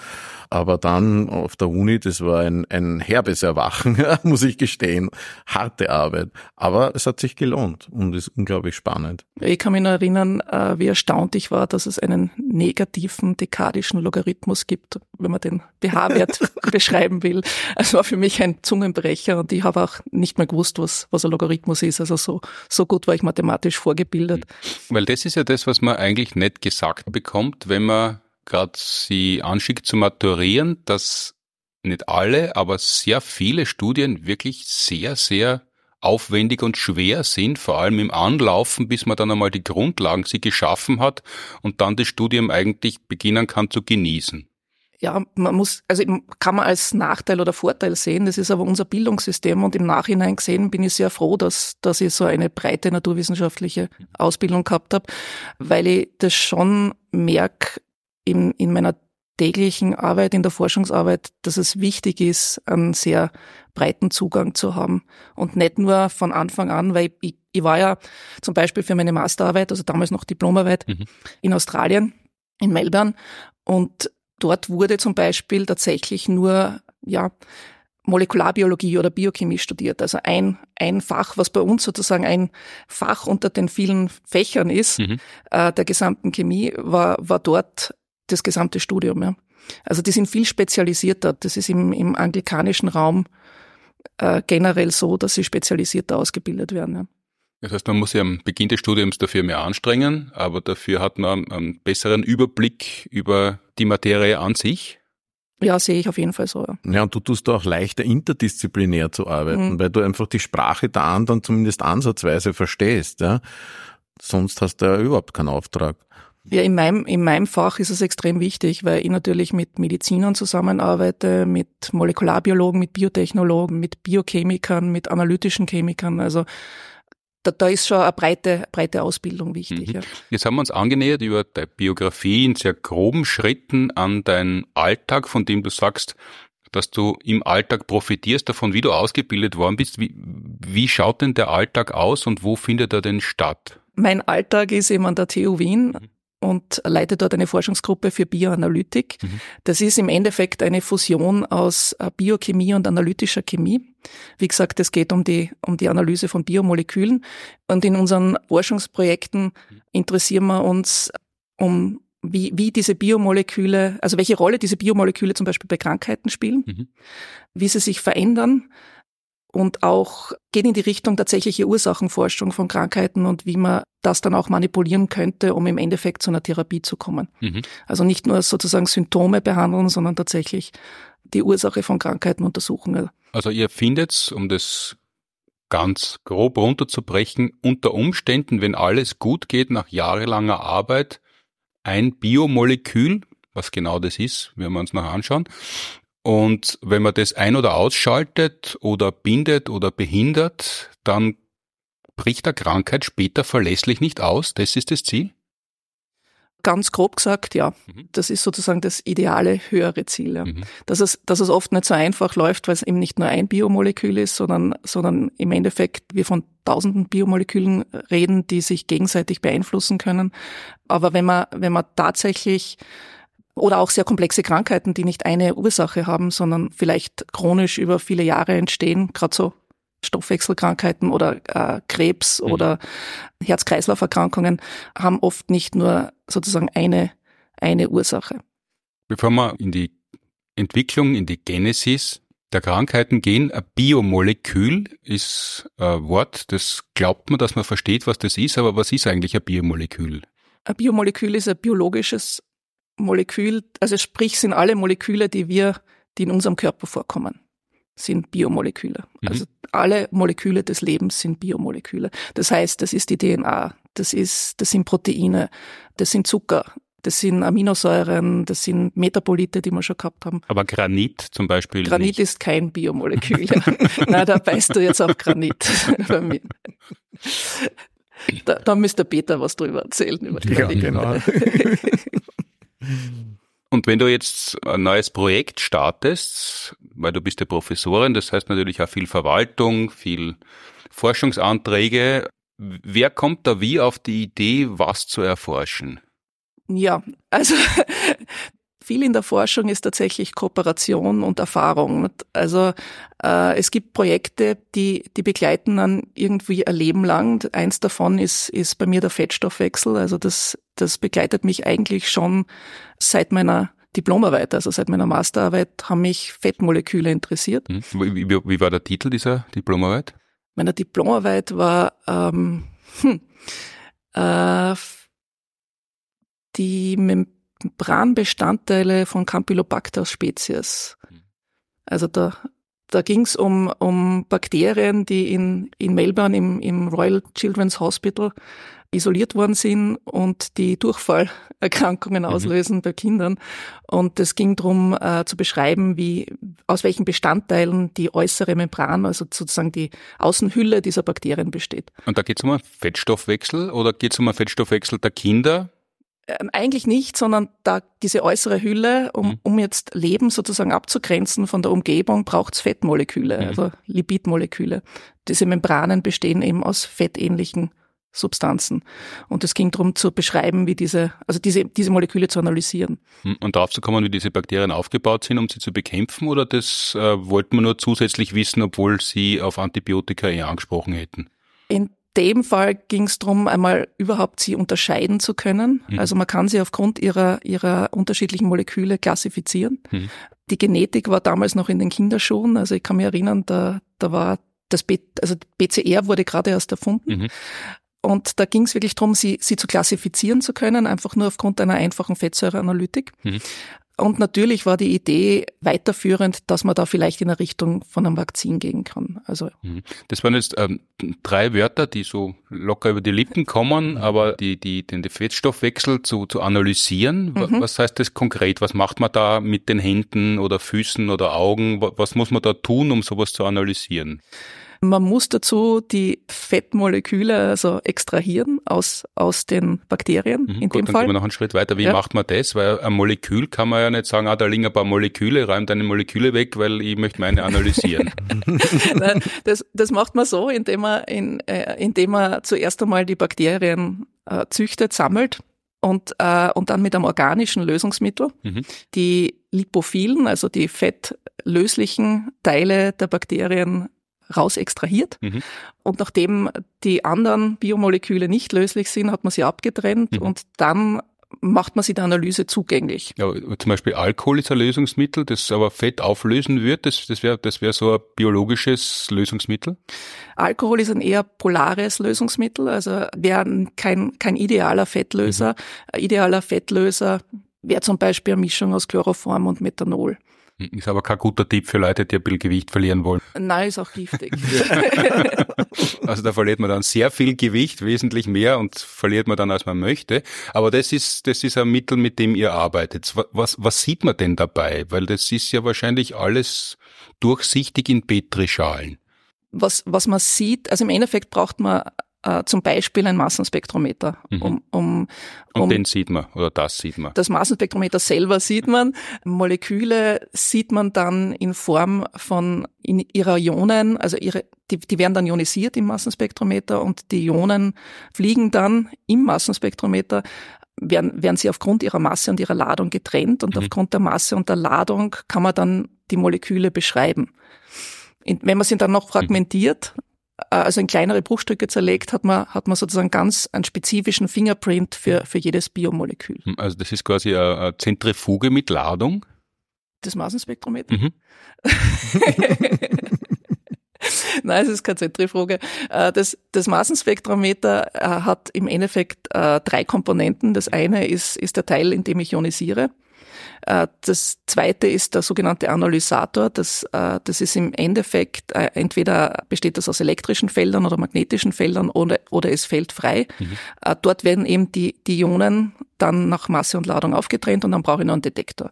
Speaker 3: Aber dann auf der Uni, das war ein, ein herbes Erwachen, muss ich gestehen. Harte Arbeit. Aber es hat sich gelohnt und ist unglaublich spannend.
Speaker 2: Ich kann mich noch erinnern, äh, wie erstaunt ich war, dass es einen negativen dekadischen Logarithmus gibt, wenn man den BH-Wert beschreiben will. Es war für mich ein Zungenbrecher und ich habe auch nicht mehr gewusst, was, was ein Logarithmus ist. Also so, so gut war ich mathematisch vorgebildet.
Speaker 1: Weil das ist ja das, was man eigentlich nicht gesagt bekommt, wenn man gerade sie anschickt zu maturieren, dass nicht alle, aber sehr viele Studien wirklich sehr, sehr aufwendig und schwer sind, vor allem im Anlaufen, bis man dann einmal die Grundlagen sie geschaffen hat und dann das Studium eigentlich beginnen kann zu genießen.
Speaker 2: Ja, man muss, also kann man als Nachteil oder Vorteil sehen. Das ist aber unser Bildungssystem und im Nachhinein gesehen bin ich sehr froh, dass, dass ich so eine breite naturwissenschaftliche Ausbildung gehabt habe, weil ich das schon merke, in, in meiner täglichen Arbeit, in der Forschungsarbeit, dass es wichtig ist, einen sehr breiten Zugang zu haben. Und nicht nur von Anfang an, weil ich, ich war ja zum Beispiel für meine Masterarbeit, also damals noch Diplomarbeit, mhm. in Australien, in Melbourne. Und dort wurde zum Beispiel tatsächlich nur, ja, Molekularbiologie oder Biochemie studiert. Also ein, ein Fach, was bei uns sozusagen ein Fach unter den vielen Fächern ist, mhm. äh, der gesamten Chemie, war, war dort das gesamte Studium. Ja. Also die sind viel spezialisierter. Das ist im, im anglikanischen Raum äh, generell so, dass sie spezialisierter ausgebildet werden. Ja.
Speaker 1: Das heißt, man muss sich am Beginn des Studiums dafür mehr anstrengen, aber dafür hat man einen besseren Überblick über die Materie an sich.
Speaker 2: Ja, sehe ich auf jeden Fall so.
Speaker 3: Ja. ja, und du tust auch leichter interdisziplinär zu arbeiten, mhm. weil du einfach die Sprache der anderen zumindest ansatzweise verstehst. Ja? Sonst hast du ja überhaupt keinen Auftrag.
Speaker 2: Ja, in meinem, in meinem Fach ist es extrem wichtig, weil ich natürlich mit Medizinern zusammenarbeite, mit Molekularbiologen, mit Biotechnologen, mit Biochemikern, mit analytischen Chemikern. Also da, da ist schon eine breite, breite Ausbildung wichtig. Mhm. Ja.
Speaker 1: Jetzt haben wir uns angenähert über deine Biografie in sehr groben Schritten an deinen Alltag, von dem du sagst, dass du im Alltag profitierst davon, wie du ausgebildet worden bist. Wie, wie schaut denn der Alltag aus und wo findet er denn statt?
Speaker 2: Mein Alltag ist eben an der TU Wien. Mhm und leite dort eine Forschungsgruppe für Bioanalytik. Mhm. Das ist im Endeffekt eine Fusion aus äh, Biochemie und analytischer Chemie. Wie gesagt, es geht um die, um die Analyse von Biomolekülen. Und in unseren Forschungsprojekten interessieren wir uns um wie, wie diese Biomoleküle, also welche Rolle diese Biomoleküle zum Beispiel bei Krankheiten spielen, mhm. wie sie sich verändern, und auch geht in die Richtung tatsächliche Ursachenforschung von Krankheiten und wie man das dann auch manipulieren könnte, um im Endeffekt zu einer Therapie zu kommen. Mhm. Also nicht nur sozusagen Symptome behandeln, sondern tatsächlich die Ursache von Krankheiten untersuchen.
Speaker 1: Also ihr findet, um das ganz grob runterzubrechen, unter Umständen, wenn alles gut geht, nach jahrelanger Arbeit, ein Biomolekül, was genau das ist, werden wir uns noch anschauen, und wenn man das ein- oder ausschaltet oder bindet oder behindert, dann bricht der Krankheit später verlässlich nicht aus. Das ist das Ziel?
Speaker 2: Ganz grob gesagt, ja. Mhm. Das ist sozusagen das ideale höhere Ziel. Ja. Mhm. Dass, es, dass es oft nicht so einfach läuft, weil es eben nicht nur ein Biomolekül ist, sondern, sondern im Endeffekt wir von tausenden Biomolekülen reden, die sich gegenseitig beeinflussen können. Aber wenn man, wenn man tatsächlich oder auch sehr komplexe Krankheiten, die nicht eine Ursache haben, sondern vielleicht chronisch über viele Jahre entstehen, gerade so Stoffwechselkrankheiten oder äh, Krebs mhm. oder Herz-Kreislauf-Erkrankungen haben oft nicht nur sozusagen eine, eine Ursache.
Speaker 1: Bevor wir in die Entwicklung, in die Genesis der Krankheiten gehen, ein Biomolekül ist ein Wort, das glaubt man, dass man versteht, was das ist, aber was ist eigentlich ein Biomolekül?
Speaker 2: Ein Biomolekül ist ein biologisches Molekül, also sprich sind alle Moleküle, die wir, die in unserem Körper vorkommen, sind Biomoleküle. Mhm. Also alle Moleküle des Lebens sind Biomoleküle. Das heißt, das ist die DNA, das ist, das sind Proteine, das sind Zucker, das sind Aminosäuren, das sind Metabolite, die wir schon gehabt haben.
Speaker 1: Aber Granit zum Beispiel.
Speaker 2: Granit nicht. ist kein Biomolekül. Na, da beißt du jetzt auf Granit bei mir. Da, da müsste Peter was drüber erzählen. Über
Speaker 3: die ja, genau.
Speaker 1: Und wenn du jetzt ein neues Projekt startest, weil du bist ja Professorin, das heißt natürlich auch viel Verwaltung, viel Forschungsanträge, wer kommt da wie auf die Idee, was zu erforschen?
Speaker 2: Ja, also viel in der Forschung ist tatsächlich Kooperation und Erfahrung. Also äh, es gibt Projekte, die, die begleiten dann irgendwie ein Leben lang. Eins davon ist, ist bei mir der Fettstoffwechsel. Also das, das begleitet mich eigentlich schon seit meiner Diplomarbeit, also seit meiner Masterarbeit, haben mich Fettmoleküle interessiert. Hm.
Speaker 1: Wie, wie, wie war der Titel dieser Diplomarbeit?
Speaker 2: Meine Diplomarbeit war ähm, hm, äh, die Membranbestandteile von Campylobacter spezies. Also da, da ging es um, um Bakterien, die in, in Melbourne im, im Royal Children's Hospital isoliert worden sind und die Durchfallerkrankungen mhm. auslösen mhm. bei Kindern. Und es ging darum äh, zu beschreiben, wie aus welchen Bestandteilen die äußere Membran, also sozusagen die Außenhülle dieser Bakterien besteht.
Speaker 1: Und da geht es um einen Fettstoffwechsel oder geht es um einen Fettstoffwechsel der Kinder?
Speaker 2: Ähm, eigentlich nicht, sondern da diese äußere Hülle, um, mhm. um jetzt Leben sozusagen abzugrenzen von der Umgebung, braucht es Fettmoleküle, also Lipidmoleküle. Diese Membranen bestehen eben aus fettähnlichen Substanzen. Und es ging darum zu beschreiben, wie diese, also diese, diese Moleküle zu analysieren.
Speaker 1: Mhm. Und darauf zu kommen, wie diese Bakterien aufgebaut sind, um sie zu bekämpfen, oder das äh, wollten wir nur zusätzlich wissen, obwohl sie auf Antibiotika eher angesprochen hätten?
Speaker 2: In dem Fall ging es darum, einmal überhaupt sie unterscheiden zu können. Mhm. Also man kann sie aufgrund ihrer, ihrer unterschiedlichen Moleküle klassifizieren. Mhm. Die Genetik war damals noch in den Kinderschuhen. Also ich kann mich erinnern, da, da war das B, also BCR wurde gerade erst erfunden. Mhm. Und da ging es wirklich darum, sie, sie zu klassifizieren zu können, einfach nur aufgrund einer einfachen Fettsäureanalytik. Mhm. Und natürlich war die Idee weiterführend, dass man da vielleicht in eine Richtung von einem Vakzin gehen kann. Also
Speaker 1: mhm. das waren jetzt ähm, drei Wörter, die so locker über die Lippen kommen, aber die, die, den Fettstoffwechsel zu, zu analysieren. Mhm. Was heißt das konkret? Was macht man da mit den Händen oder Füßen oder Augen? Was muss man da tun, um sowas zu analysieren?
Speaker 2: Man muss dazu die Fettmoleküle also extrahieren aus, aus den Bakterien
Speaker 1: mhm, in gut, dem dann Fall. Gehen wir noch einen Schritt weiter. Wie ja. macht man das? Weil ein Molekül kann man ja nicht sagen, ah, da liegen ein paar Moleküle, räum deine Moleküle weg, weil ich möchte meine analysieren.
Speaker 2: Nein, das, das macht man so, indem man, in, äh, indem man zuerst einmal die Bakterien äh, züchtet, sammelt und, äh, und dann mit einem organischen Lösungsmittel mhm. die lipophilen, also die fettlöslichen Teile der Bakterien raus extrahiert. Mhm. Und nachdem die anderen Biomoleküle nicht löslich sind, hat man sie abgetrennt mhm. und dann macht man sie der Analyse zugänglich.
Speaker 1: Ja, zum Beispiel Alkohol ist ein Lösungsmittel, das aber Fett auflösen wird. Das, das wäre das wär so ein biologisches Lösungsmittel.
Speaker 2: Alkohol ist ein eher polares Lösungsmittel, also wäre kein, kein idealer Fettlöser. Mhm. Ein idealer Fettlöser wäre zum Beispiel eine Mischung aus Chloroform und Methanol.
Speaker 1: Ist aber kein guter Tipp für Leute, die ein bisschen Gewicht verlieren wollen.
Speaker 2: Nein, ist auch giftig.
Speaker 1: also da verliert man dann sehr viel Gewicht, wesentlich mehr und verliert man dann, als man möchte. Aber das ist, das ist ein Mittel, mit dem ihr arbeitet. Was, was sieht man denn dabei? Weil das ist ja wahrscheinlich alles durchsichtig in Petrischalen.
Speaker 2: Was, was man sieht, also im Endeffekt braucht man äh, zum Beispiel ein Massenspektrometer.
Speaker 1: Mhm. Um, um, um, Und den sieht man oder das sieht man.
Speaker 2: Das Massenspektrometer selber sieht man. Moleküle sieht man dann in Form von in ihrer Ionen, also ihre, die, die werden dann ionisiert im Massenspektrometer und die Ionen fliegen dann im Massenspektrometer werden, werden sie aufgrund ihrer Masse und ihrer Ladung getrennt und mhm. aufgrund der Masse und der Ladung kann man dann die Moleküle beschreiben. Wenn man sie dann noch fragmentiert, äh, also in kleinere Bruchstücke zerlegt, hat man, hat man sozusagen ganz einen spezifischen Fingerprint für, für jedes Biomolekül.
Speaker 1: Hm, also das ist quasi eine Zentrifuge mit Ladung?
Speaker 2: Das Massenspektrometer? Mhm. Nein, es ist keine Zentrifuge. Äh, das, das Massenspektrometer äh, hat im Endeffekt drei Komponenten. Das eine ist, ist der Teil, in dem ich ionisiere. Äh, das zweite ist der sogenannte Analysator. Das, äh, das ist im Endeffekt, äh, entweder besteht das aus elektrischen Feldern oder magnetischen Feldern oder, oder es fällt frei. Mhm. Dort werden eben die, die Ionen dann nach Masse und Ladung aufgetrennt und dann brauche ich noch einen Detektor.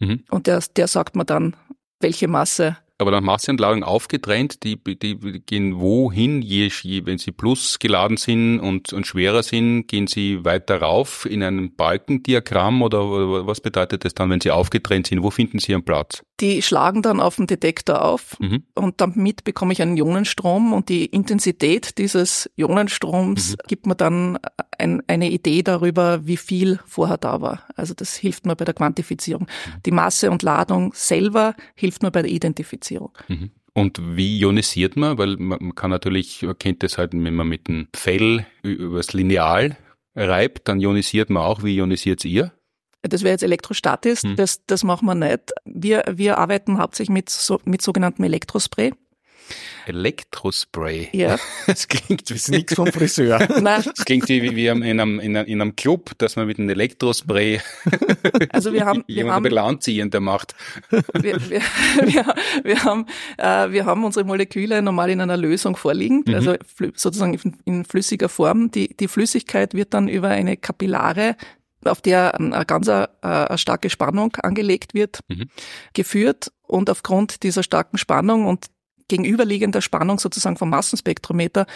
Speaker 2: Mhm. Und der, der sagt mir dann, welche Masse
Speaker 1: aber nach Masseentladung aufgetrennt, die, die gehen wohin, je, je, wenn sie plus geladen sind und, und schwerer sind, gehen sie weiter rauf in einem Balkendiagramm oder, oder was bedeutet das dann, wenn sie aufgetrennt sind? Wo finden sie ihren Platz?
Speaker 2: Die schlagen dann auf den Detektor auf mhm. und damit bekomme ich einen Ionenstrom und die Intensität dieses Ionenstroms mhm. gibt mir dann ein, eine Idee darüber, wie viel vorher da war. Also das hilft mir bei der Quantifizierung. Mhm. Die Masse und Ladung selber hilft mir bei der Identifizierung.
Speaker 1: Mhm. Und wie ionisiert man? Weil man kann natürlich, man kennt das halt, wenn man mit dem Fell übers Lineal reibt, dann ionisiert man auch. Wie ionisiert ihr?
Speaker 2: Das wäre jetzt elektrostatisch, hm. das, das machen wir nicht. Wir, wir arbeiten hauptsächlich mit, so, mit sogenanntem Elektrospray.
Speaker 1: Elektrospray.
Speaker 2: Ja.
Speaker 3: Das klingt wie nichts vom Friseur.
Speaker 1: Nein. Das klingt wie, wie in, einem, in, einem, in einem Club, dass man mit einem Elektrospray
Speaker 2: also wir haben,
Speaker 1: wir haben, anziehen, der macht.
Speaker 2: Wir, wir, wir, wir, haben, äh, wir haben unsere Moleküle normal in einer Lösung vorliegend, mhm. also sozusagen in, in flüssiger Form. Die, die Flüssigkeit wird dann über eine Kapillare auf der eine ganz äh, eine starke Spannung angelegt wird, mhm. geführt und aufgrund dieser starken Spannung und gegenüberliegender Spannung sozusagen vom Massenspektrometer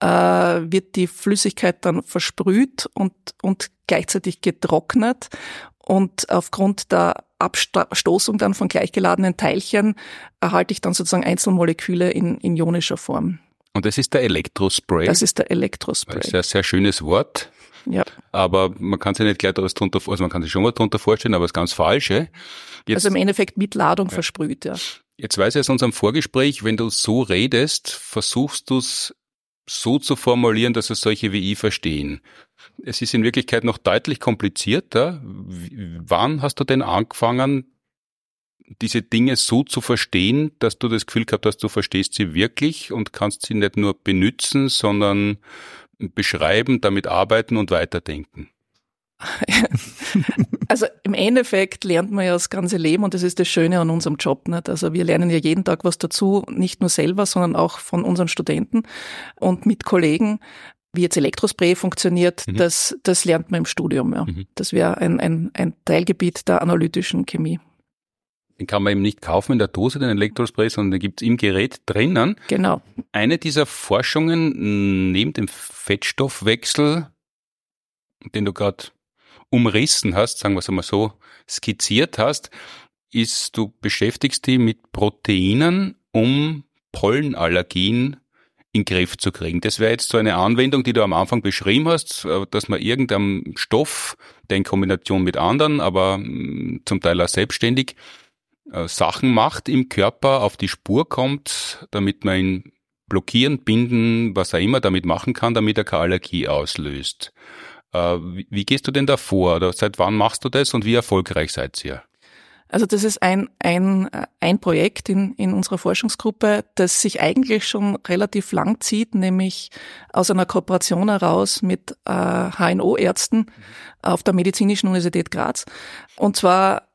Speaker 2: äh, wird die Flüssigkeit dann versprüht und, und gleichzeitig getrocknet. Und aufgrund der Abstoßung dann von gleichgeladenen Teilchen erhalte ich dann sozusagen Einzelmoleküle in, in ionischer Form.
Speaker 1: Und das ist der Elektrospray.
Speaker 2: Das ist der Elektrospray. Das
Speaker 1: ist ein sehr schönes Wort.
Speaker 2: Ja.
Speaker 1: Aber man kann sich nicht gleich was drunter, also man kann sich schon was drunter vorstellen, aber das ganz Falsche.
Speaker 2: Jetzt, also im Endeffekt mit Ladung ja. versprüht, ja.
Speaker 1: Jetzt weiß ich aus unserem Vorgespräch, wenn du so redest, versuchst du es so zu formulieren, dass es solche wie ich verstehen. Es ist in Wirklichkeit noch deutlich komplizierter. Wann hast du denn angefangen, diese Dinge so zu verstehen, dass du das Gefühl gehabt hast, du verstehst sie wirklich und kannst sie nicht nur benutzen, sondern beschreiben, damit arbeiten und weiterdenken?
Speaker 2: also im Endeffekt lernt man ja das ganze Leben und das ist das Schöne an unserem Job. Nicht? Also wir lernen ja jeden Tag was dazu, nicht nur selber, sondern auch von unseren Studenten und mit Kollegen. Wie jetzt Elektrospray funktioniert, mhm. das, das lernt man im Studium. Ja. Mhm. Das wäre ein, ein, ein Teilgebiet der analytischen Chemie.
Speaker 1: Den kann man eben nicht kaufen in der Dose, den Elektrospray, sondern den gibt's im Gerät drinnen.
Speaker 2: Genau.
Speaker 1: Eine dieser Forschungen neben dem Fettstoffwechsel, den du gerade umrissen hast, sagen wir es einmal so, skizziert hast, ist, du beschäftigst dich mit Proteinen, um Pollenallergien in den Griff zu kriegen. Das wäre jetzt so eine Anwendung, die du am Anfang beschrieben hast, äh, dass man irgendeinem Stoff, der in Kombination mit anderen, aber mm, zum Teil auch selbstständig, äh, Sachen macht im Körper, auf die Spur kommt, damit man ihn blockieren, binden, was er immer damit machen kann, damit er keine Allergie auslöst. Äh, wie, gehst du denn da vor? Oder seit wann machst du das und wie erfolgreich seid ihr?
Speaker 2: Also das ist ein, ein, ein Projekt in, in unserer Forschungsgruppe, das sich eigentlich schon relativ lang zieht, nämlich aus einer Kooperation heraus mit äh, HNO-Ärzten auf der Medizinischen Universität Graz. Und zwar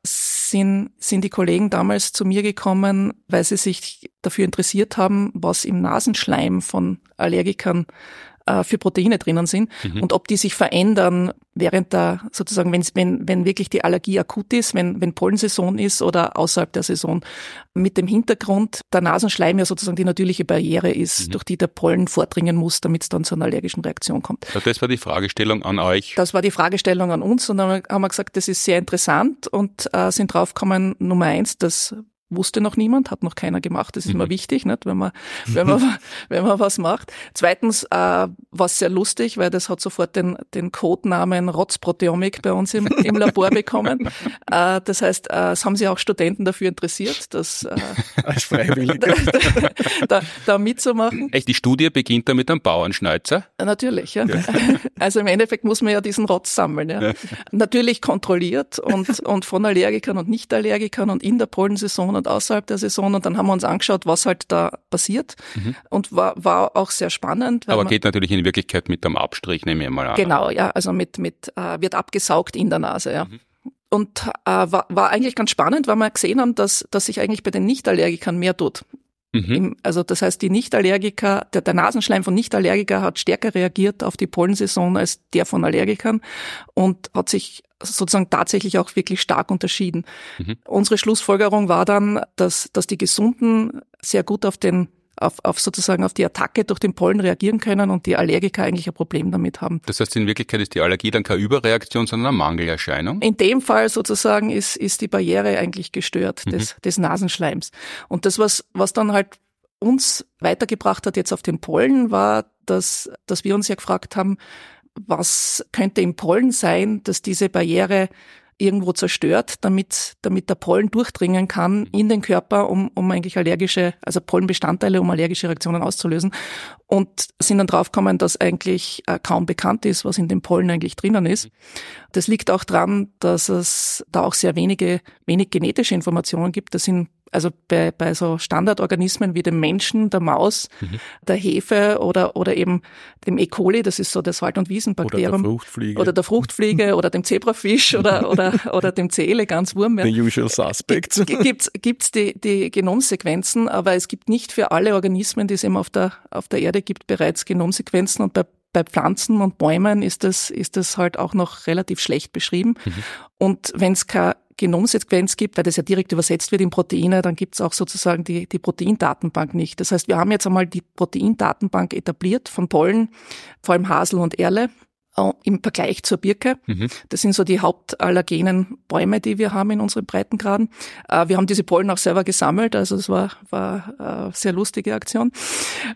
Speaker 2: sind, sind die Kollegen damals zu mir gekommen, weil sie sich dafür interessiert haben, was im Nasenschleim von Allergikern äh, für Proteine drinnen sind mhm. und ob die sich verändern während der, sozusagen, wenn, wenn, wenn wirklich die Allergie akut ist, wenn, wenn Pollensaison ist oder außerhalb der Saison. Mit dem Hintergrund, der Nasenschleim ja sozusagen die natürliche Barriere ist, mhm. durch die der Pollen vordringen muss, damit es dann zu einer allergischen Reaktion kommt.
Speaker 1: Ja, das war die Fragestellung an euch.
Speaker 2: Das war die Fragestellung an uns und dann haben wir gesagt, das ist sehr interessant und äh, sind draufgekommen, Nummer eins, dass wusste noch niemand, hat noch keiner gemacht. Das ist mhm. immer wichtig, nicht? wenn man wenn man wenn man was macht. Zweitens äh, war es sehr lustig, weil das hat sofort den den Codenamen Rotzproteomik bei uns im, im Labor bekommen. Äh, das heißt, äh, es haben sich auch Studenten dafür interessiert, das äh,
Speaker 3: als Freiwillige
Speaker 2: da, da, da mitzumachen.
Speaker 1: Echt, die Studie beginnt da mit einem Bauernschneizer?
Speaker 2: Natürlich, ja. ja. Also im Endeffekt muss man ja diesen Rotz sammeln. Ja. ja. Natürlich kontrolliert und und von Allergikern und Nicht-Allergikern und in der Pollensaison und außerhalb der Saison und dann haben wir uns angeschaut, was halt da passiert mhm. und war, war auch sehr spannend.
Speaker 1: Aber geht natürlich in Wirklichkeit mit einem Abstrich, nehme ich mal an.
Speaker 2: Genau, ja, also mit, mit äh, wird abgesaugt in der Nase, ja. Mhm. Und äh, war, war eigentlich ganz spannend, weil wir gesehen haben, dass, dass sich eigentlich bei den Nichtallergikern mehr tut. Mhm. Also das heißt, die Nichtallergiker, der, der Nasenschleim von Nichtallergiker hat stärker reagiert auf die Pollensaison als der von Allergikern und hat sich sozusagen tatsächlich auch wirklich stark unterschieden. Mhm. Unsere Schlussfolgerung war dann, dass, dass die Gesunden sehr gut auf den auf, auf sozusagen auf die Attacke durch den Pollen reagieren können und die Allergiker eigentlich ein Problem damit haben.
Speaker 1: Das heißt, in Wirklichkeit ist die Allergie dann keine Überreaktion, sondern eine Mangelerscheinung?
Speaker 2: In dem Fall sozusagen ist, ist die Barriere eigentlich gestört mhm. des, des Nasenschleims. Und das, was, was dann halt uns weitergebracht hat jetzt auf den Pollen, war, dass, dass wir uns ja gefragt haben, was könnte im Pollen sein, dass diese Barriere irgendwo zerstört, damit, damit der Pollen durchdringen kann in den Körper, um, um eigentlich allergische, also Pollenbestandteile, um allergische Reaktionen auszulösen. Und sind dann draufgekommen, dass eigentlich äh, kaum bekannt ist, was in dem Pollen eigentlich drinnen ist. Das liegt auch daran, dass es da auch sehr wenige, wenig genetische Informationen gibt. Das sind also bei, bei so Standardorganismen wie dem Menschen, der Maus, mhm. der Hefe oder, oder eben dem E. coli, das ist so das Wald- und Wiesenbakterium.
Speaker 3: Oder der Fruchtfliege.
Speaker 2: Oder der Fruchtfliege oder dem Zebrafisch oder, oder, oder dem C. elegans Wurm.
Speaker 3: The usual suspects.
Speaker 2: Gibt's, gibt's die, die Genomsequenzen, aber es gibt nicht für alle Organismen, die es eben auf der, auf der Erde gibt, bereits Genomsequenzen und bei bei Pflanzen und Bäumen ist das, ist das halt auch noch relativ schlecht beschrieben. Mhm. Und wenn es keine Genomsequenz gibt, weil das ja direkt übersetzt wird in Proteine, dann gibt es auch sozusagen die, die Proteindatenbank nicht. Das heißt, wir haben jetzt einmal die Proteindatenbank etabliert von Pollen, vor allem Hasel und Erle im Vergleich zur Birke. Mhm. Das sind so die hauptallergenen Bäume, die wir haben in unseren Breitengraden. Äh, wir haben diese Pollen auch selber gesammelt, also es war, war eine äh, sehr lustige Aktion.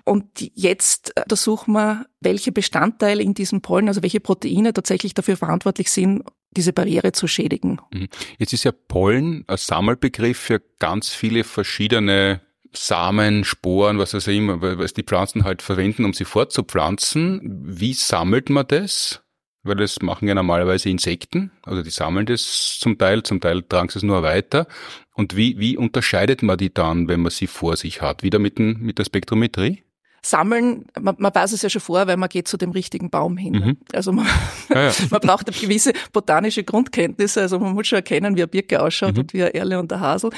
Speaker 2: Und jetzt untersuchen wir, welche Bestandteile in diesen Pollen, also welche Proteine tatsächlich dafür verantwortlich sind, diese Barriere zu schädigen.
Speaker 1: Mhm. Jetzt ist ja Pollen ein Sammelbegriff für ganz viele verschiedene Samen, Sporen, was auch immer, was die Pflanzen halt verwenden, um sie fortzupflanzen. Wie sammelt man das? Weil das machen ja normalerweise Insekten, also die sammeln das zum Teil, zum Teil tragen sie es nur weiter. Und wie, wie unterscheidet man die dann, wenn man sie vor sich hat? Wieder mit, den, mit der Spektrometrie?
Speaker 2: Sammeln, man, man weiß es ja schon vor, weil man geht zu dem richtigen Baum hin. Mhm. Also man, ja, ja. man braucht eine gewisse botanische Grundkenntnisse, also man muss schon erkennen, wie eine Birke ausschaut mhm. und wie eine Erle und der Hasel.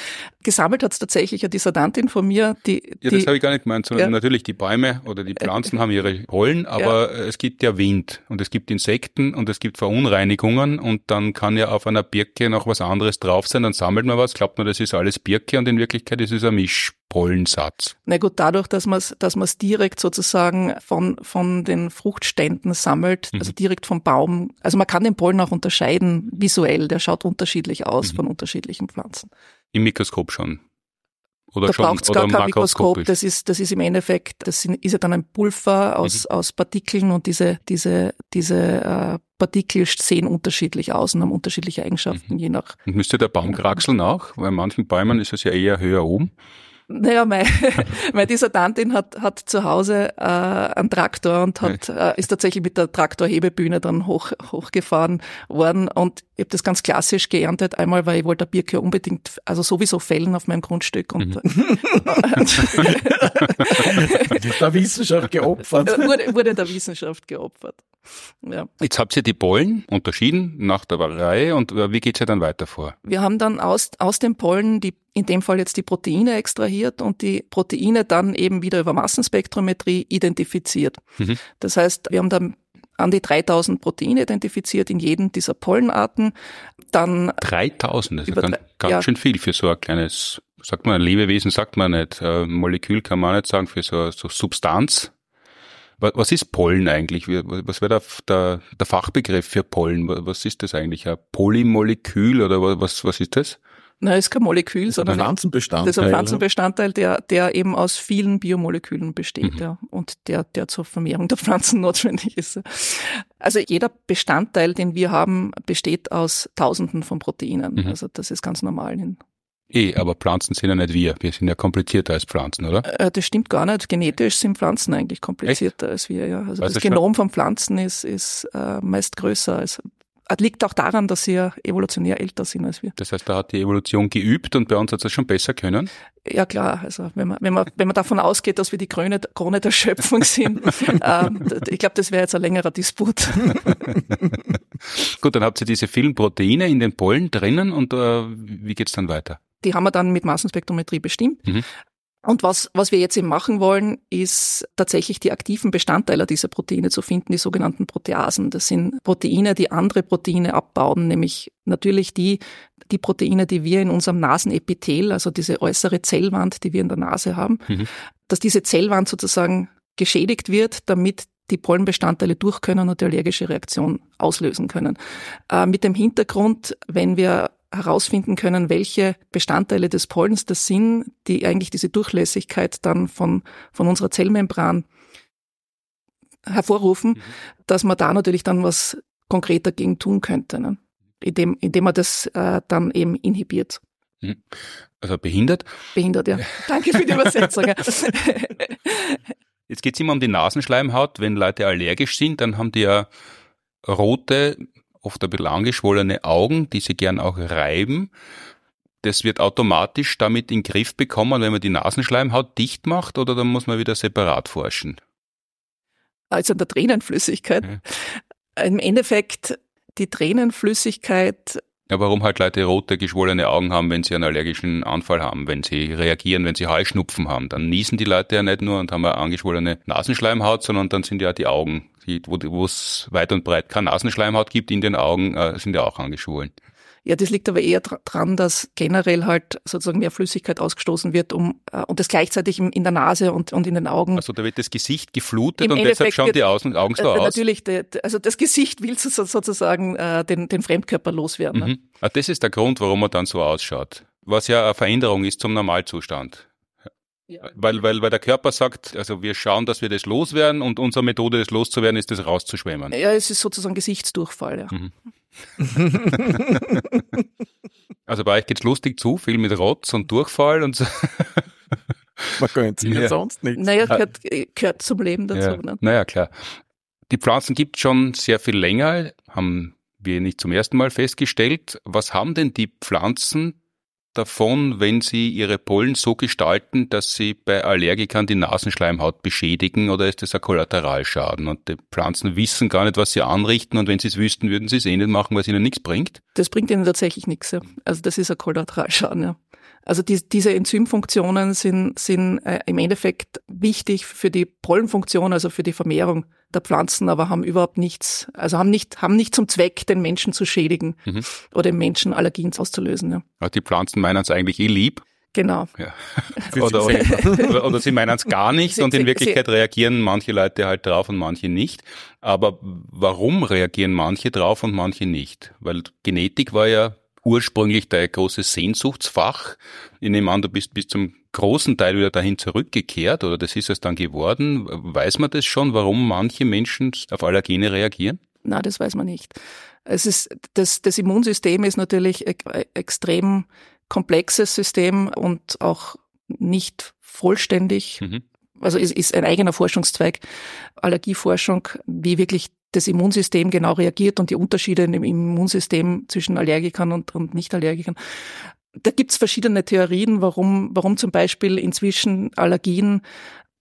Speaker 2: Gesammelt hat es tatsächlich eine Dissertantin von mir, die...
Speaker 1: Ja,
Speaker 2: die,
Speaker 1: das habe ich gar nicht gemeint, sondern ja. natürlich die Bäume oder die Pflanzen äh, haben ihre Pollen, aber es gibt ja Wind und es gibt Insekten und es gibt Verunreinigungen und dann kann ja auf einer Birke noch was anderes drauf sein, dann sammelt man was, glaubt man, das ist alles Birke und in Wirklichkeit ist es ein Misch. Pollensatz?
Speaker 2: Na gut, dadurch, dass man es dass man's direkt sozusagen von, von den Fruchtständen sammelt, mhm. also direkt vom Baum. Also man kann den Pollen auch unterscheiden visuell, der schaut unterschiedlich aus mhm. von unterschiedlichen Pflanzen.
Speaker 1: Im Mikroskop schon.
Speaker 2: Oder da braucht es gar kein Mikroskop. Das ist, das ist im Endeffekt, das ist ja dann ein Pulver aus, mhm. aus Partikeln und diese, diese, diese äh, Partikel sehen unterschiedlich aus und haben unterschiedliche Eigenschaften, mhm. je nach.
Speaker 1: Und müsste der Baum kraxeln auch? Weil manchen Bäumen ist es ja eher höher oben.
Speaker 2: Naja, meine, meine Dissertantin hat, hat zu Hause äh, einen Traktor und hat, äh, ist tatsächlich mit der Traktorhebebühne dann hoch, hochgefahren worden und ich habe das ganz klassisch geerntet. Einmal, weil ich wollte der Birke unbedingt, also sowieso fällen auf meinem Grundstück. Und, mhm.
Speaker 3: der Wissenschaft geopfert.
Speaker 2: Wurde, wurde der Wissenschaft geopfert.
Speaker 1: Ja. Jetzt habt ihr die Pollen unterschieden nach der Reihe und äh, wie geht's ja dann weiter vor?
Speaker 2: Wir haben dann aus, aus den Pollen die, in dem Fall jetzt die Proteine extrahiert und die Proteine dann eben wieder über Massenspektrometrie identifiziert. Mhm. Das heißt, wir haben dann an die 3000 Proteine identifiziert in jedem dieser Pollenarten. Dann
Speaker 1: 3000, das ist ganz, ganz ja. schön viel für so ein kleines, sagt man, Lebewesen sagt man nicht, äh, Molekül kann man nicht sagen, für so, so Substanz. Was ist Pollen eigentlich? Was wäre der, der, der Fachbegriff für Pollen? Was ist das eigentlich? Ein Polymolekül oder was, was ist das?
Speaker 2: Nein, ist kein Molekül,
Speaker 3: das
Speaker 2: sondern
Speaker 3: ein Pflanzenbestandteil.
Speaker 2: Das ist ein Pflanzenbestandteil, der, der eben aus vielen Biomolekülen besteht, mhm. ja, und der, der zur Vermehrung der Pflanzen notwendig ist. Also jeder Bestandteil, den wir haben, besteht aus Tausenden von Proteinen. Mhm. Also das ist ganz normal in
Speaker 1: Eh, aber Pflanzen sind ja nicht wir. Wir sind ja komplizierter als Pflanzen, oder?
Speaker 2: Äh, das stimmt gar nicht. Genetisch sind Pflanzen eigentlich komplizierter Echt? als wir, ja. Also weißt das Genom von Pflanzen ist, ist äh, meist größer als liegt auch daran, dass sie ja evolutionär älter sind als wir.
Speaker 1: Das heißt, da hat die Evolution geübt und bei uns hat es schon besser können?
Speaker 2: Ja klar, also wenn man, wenn man, wenn man davon ausgeht, dass wir die Krone, Krone der Schöpfung sind, ähm, ich glaube, das wäre jetzt ein längerer Disput.
Speaker 1: Gut, dann habt ihr diese vielen Proteine in den Pollen drinnen und äh, wie geht's dann weiter?
Speaker 2: Die haben wir dann mit Massenspektrometrie bestimmt. Mhm. Und was, was wir jetzt eben machen wollen, ist tatsächlich die aktiven Bestandteile dieser Proteine zu finden, die sogenannten Proteasen. Das sind Proteine, die andere Proteine abbauen, nämlich natürlich die, die Proteine, die wir in unserem Nasenepithel, also diese äußere Zellwand, die wir in der Nase haben, mhm. dass diese Zellwand sozusagen geschädigt wird, damit die Pollenbestandteile durch können und die allergische Reaktion auslösen können. Äh, mit dem Hintergrund, wenn wir herausfinden können, welche Bestandteile des Pollens das sind, die eigentlich diese Durchlässigkeit dann von, von unserer Zellmembran hervorrufen, mhm. dass man da natürlich dann was konkret dagegen tun könnte, ne? indem, indem man das äh, dann eben inhibiert.
Speaker 1: Mhm. Also behindert?
Speaker 2: Behindert, ja. Danke für die Übersetzung.
Speaker 1: Jetzt geht es immer um die Nasenschleimhaut. Wenn Leute allergisch sind, dann haben die ja rote, oft ein bisschen angeschwollene Augen, die sie gern auch reiben. Das wird automatisch damit in den Griff bekommen, wenn man die Nasenschleimhaut dicht macht oder dann muss man wieder separat forschen?
Speaker 2: Also an der Tränenflüssigkeit. Ja. Im Endeffekt, die Tränenflüssigkeit
Speaker 1: ja, warum halt Leute rote, geschwollene Augen haben, wenn sie einen allergischen Anfall haben, wenn sie reagieren, wenn sie Heuschnupfen haben. Dann niesen die Leute ja nicht nur und haben eine angeschwollene Nasenschleimhaut, sondern dann sind ja die Augen die, wo es weit und breit keine Nasenschleimhaut gibt in den Augen, äh, sind ja auch angeschwollen.
Speaker 2: Ja, das liegt aber eher dran, dass generell halt sozusagen mehr Flüssigkeit ausgestoßen wird um, äh, und das gleichzeitig in der Nase und, und in den Augen.
Speaker 1: Also da wird das Gesicht geflutet Im und Endeffekt deshalb schauen wird, die Augen, Augen so äh,
Speaker 2: aus? Natürlich, de, also das Gesicht will sozusagen äh, den, den Fremdkörper loswerden. Ne? Mhm. Ne?
Speaker 1: Ah, das ist der Grund, warum man dann so ausschaut. Was ja eine Veränderung ist zum Normalzustand. Ja. Weil, weil, weil der Körper sagt, also wir schauen, dass wir das loswerden und unsere Methode, das loszuwerden, ist das rauszuschwemmen.
Speaker 2: Ja, es ist sozusagen Gesichtsdurchfall, ja. Mhm.
Speaker 1: also bei euch geht's lustig zu, viel mit Rotz und Durchfall und so.
Speaker 3: Man könnte es ja. sonst nicht.
Speaker 2: Naja, gehört, gehört zum Leben dazu.
Speaker 1: Ja. Ne? Naja, klar. Die Pflanzen gibt schon sehr viel länger, haben wir nicht zum ersten Mal festgestellt. Was haben denn die Pflanzen davon, wenn sie ihre Pollen so gestalten, dass sie bei Allergikern die Nasenschleimhaut beschädigen oder ist das ein Kollateralschaden? Und die Pflanzen wissen gar nicht, was sie anrichten und wenn sie es wüssten, würden sie es eh nicht machen, weil es ihnen nichts bringt?
Speaker 2: Das bringt ihnen tatsächlich nichts. Ja. Also das ist ein Kollateralschaden, ja. Also die, diese Enzymfunktionen sind, sind äh, im Endeffekt wichtig für die Pollenfunktion, also für die Vermehrung der Pflanzen, aber haben überhaupt nichts, also haben nicht, haben nicht zum Zweck, den Menschen zu schädigen mhm. oder im Menschen Allergien auszulösen. Ja.
Speaker 1: Aber die Pflanzen meinen es eigentlich eh lieb.
Speaker 2: Genau.
Speaker 1: Ja. oder, oder, oder, sie meinen es gar nicht sie, und in Wirklichkeit sie, reagieren manche Leute halt drauf und manche nicht. Aber warum reagieren manche drauf und manche nicht? Weil Genetik war ja ursprünglich dein großes Sehnsuchtsfach. Ich nehme an, du bist bis zum großen Teil wieder dahin zurückgekehrt oder das ist es dann geworden. Weiß man das schon, warum manche Menschen auf Allergene reagieren?
Speaker 2: Na, das weiß man nicht. Es ist, das, das Immunsystem ist natürlich e extrem komplexes System und auch nicht vollständig. Mhm. Also es ist ein eigener Forschungszweig, Allergieforschung, wie wirklich das Immunsystem genau reagiert und die Unterschiede im Immunsystem zwischen Allergikern und, und Nicht-Allergikern. Da gibt's verschiedene Theorien, warum, warum zum Beispiel inzwischen Allergien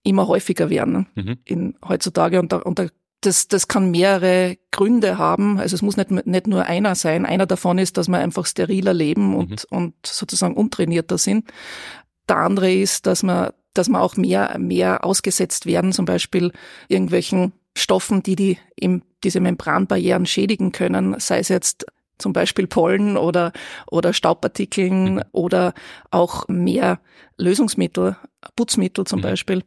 Speaker 2: immer häufiger werden mhm. in, heutzutage. Und, da, und da, das, das kann mehrere Gründe haben. Also es muss nicht, nicht nur einer sein. Einer davon ist, dass wir einfach steriler leben und, mhm. und sozusagen untrainierter sind. Der andere ist, dass man, dass man auch mehr, mehr ausgesetzt werden, zum Beispiel irgendwelchen Stoffen, die, die eben diese Membranbarrieren schädigen können, sei es jetzt zum Beispiel Pollen oder, oder Staubpartikeln mhm. oder auch mehr Lösungsmittel, Putzmittel zum mhm. Beispiel.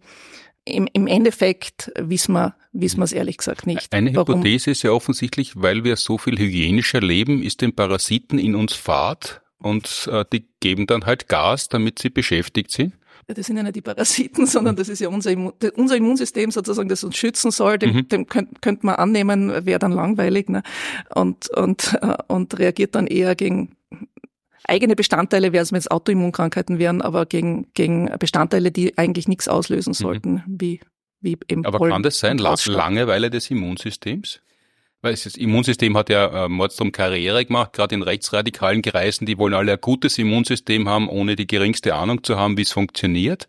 Speaker 2: Im, Im Endeffekt wissen wir, wissen wir es ehrlich gesagt nicht.
Speaker 1: Eine Warum. Hypothese ist ja offensichtlich, weil wir so viel hygienischer leben, ist den Parasiten in uns Fahrt und äh, die geben dann halt Gas, damit sie beschäftigt sind
Speaker 2: das sind ja nicht die Parasiten, sondern das ist ja unser, Immun, unser Immunsystem sozusagen, das uns schützen soll. Dem, mhm. dem könnte könnt man annehmen, wäre dann langweilig ne? und, und, äh, und reagiert dann eher gegen eigene Bestandteile, wäre es, wenn es Autoimmunkrankheiten wären, aber gegen, gegen Bestandteile, die eigentlich nichts auslösen mhm. sollten, mhm. wie, wie
Speaker 1: eben Aber Pollen kann das sein, Langeweile des Immunsystems? Weil das Immunsystem hat ja äh, Mordstrom Karriere gemacht, gerade in rechtsradikalen Kreisen, die wollen alle ein gutes Immunsystem haben, ohne die geringste Ahnung zu haben, wie es funktioniert.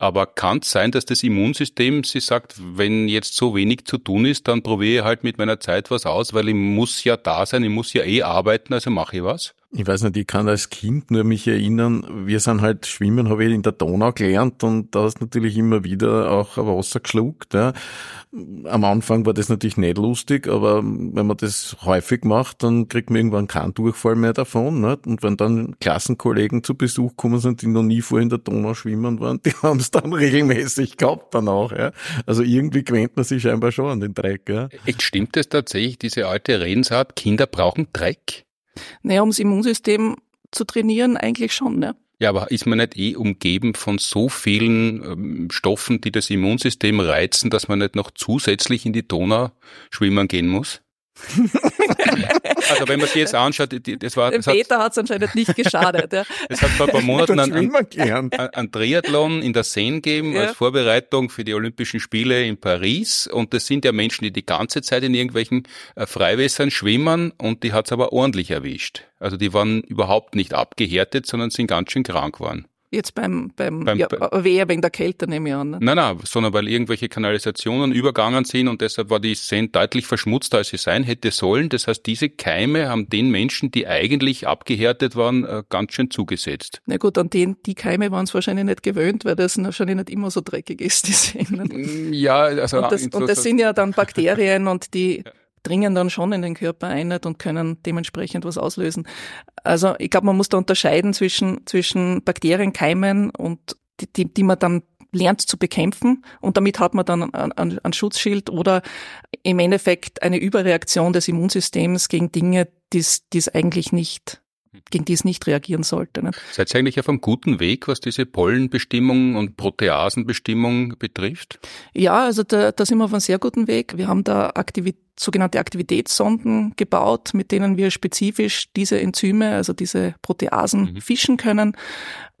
Speaker 1: Aber kann es sein, dass das Immunsystem sie sagt, wenn jetzt so wenig zu tun ist, dann probiere ich halt mit meiner Zeit was aus, weil ich muss ja da sein, ich muss ja eh arbeiten, also mache ich was?
Speaker 3: Ich weiß nicht, ich kann als Kind nur mich erinnern, wir sind halt schwimmen, habe ich in der Donau gelernt und da hast natürlich immer wieder auch Wasser geschluckt. Ja. Am Anfang war das natürlich nicht lustig, aber wenn man das häufig macht, dann kriegt man irgendwann keinen Durchfall mehr davon. Nicht? Und wenn dann Klassenkollegen zu Besuch kommen sind, die noch nie vor in der Donau schwimmen waren, die haben es dann regelmäßig gehabt dann auch. Ja. Also irgendwie gewöhnt man sich scheinbar schon an den Dreck. Ja.
Speaker 1: Echt, stimmt es tatsächlich, diese alte Redensart, Kinder brauchen Dreck?
Speaker 2: Naja, ums Immunsystem zu trainieren, eigentlich schon, ne?
Speaker 1: Ja, aber ist man nicht eh umgeben von so vielen ähm, Stoffen, die das Immunsystem reizen, dass man nicht noch zusätzlich in die Donau schwimmen gehen muss? also wenn man sich jetzt anschaut, das war...
Speaker 2: Dem Peter hat es anscheinend nicht geschadet. Ja.
Speaker 1: Es hat vor ein paar Monaten einen, einen, einen Triathlon in der Seine gegeben ja. als Vorbereitung für die Olympischen Spiele in Paris und das sind ja Menschen, die die ganze Zeit in irgendwelchen äh, Freiwässern schwimmen und die hat es aber ordentlich erwischt. Also die waren überhaupt nicht abgehärtet, sondern sind ganz schön krank geworden.
Speaker 2: Jetzt beim, beim, beim ja, wehe wegen der Kälte nehme ich an. Ne?
Speaker 1: Nein, nein, sondern weil irgendwelche Kanalisationen übergangen sind und deshalb war die Seine deutlich verschmutzter, als sie sein hätte sollen. Das heißt, diese Keime haben den Menschen, die eigentlich abgehärtet waren, äh, ganz schön zugesetzt.
Speaker 2: Na gut, an den, die Keime waren es wahrscheinlich nicht gewöhnt, weil das wahrscheinlich nicht immer so dreckig ist, die Seine.
Speaker 1: Mm, ja, also.
Speaker 2: Und das, und das sind ja dann Bakterien und die, dringen dann schon in den Körper ein und können dementsprechend was auslösen. Also ich glaube, man muss da unterscheiden zwischen, zwischen Bakterienkeimen und die, die, die man dann lernt zu bekämpfen und damit hat man dann ein, ein Schutzschild oder im Endeffekt eine Überreaktion des Immunsystems gegen Dinge, die es eigentlich nicht gegen die es nicht reagieren sollte. Ne?
Speaker 1: Seid ihr eigentlich auf einem guten Weg, was diese Pollenbestimmung und Proteasenbestimmung betrifft?
Speaker 2: Ja, also da, da sind wir auf einem sehr guten Weg. Wir haben da Aktivität, sogenannte Aktivitätssonden gebaut, mit denen wir spezifisch diese Enzyme, also diese Proteasen mhm. fischen können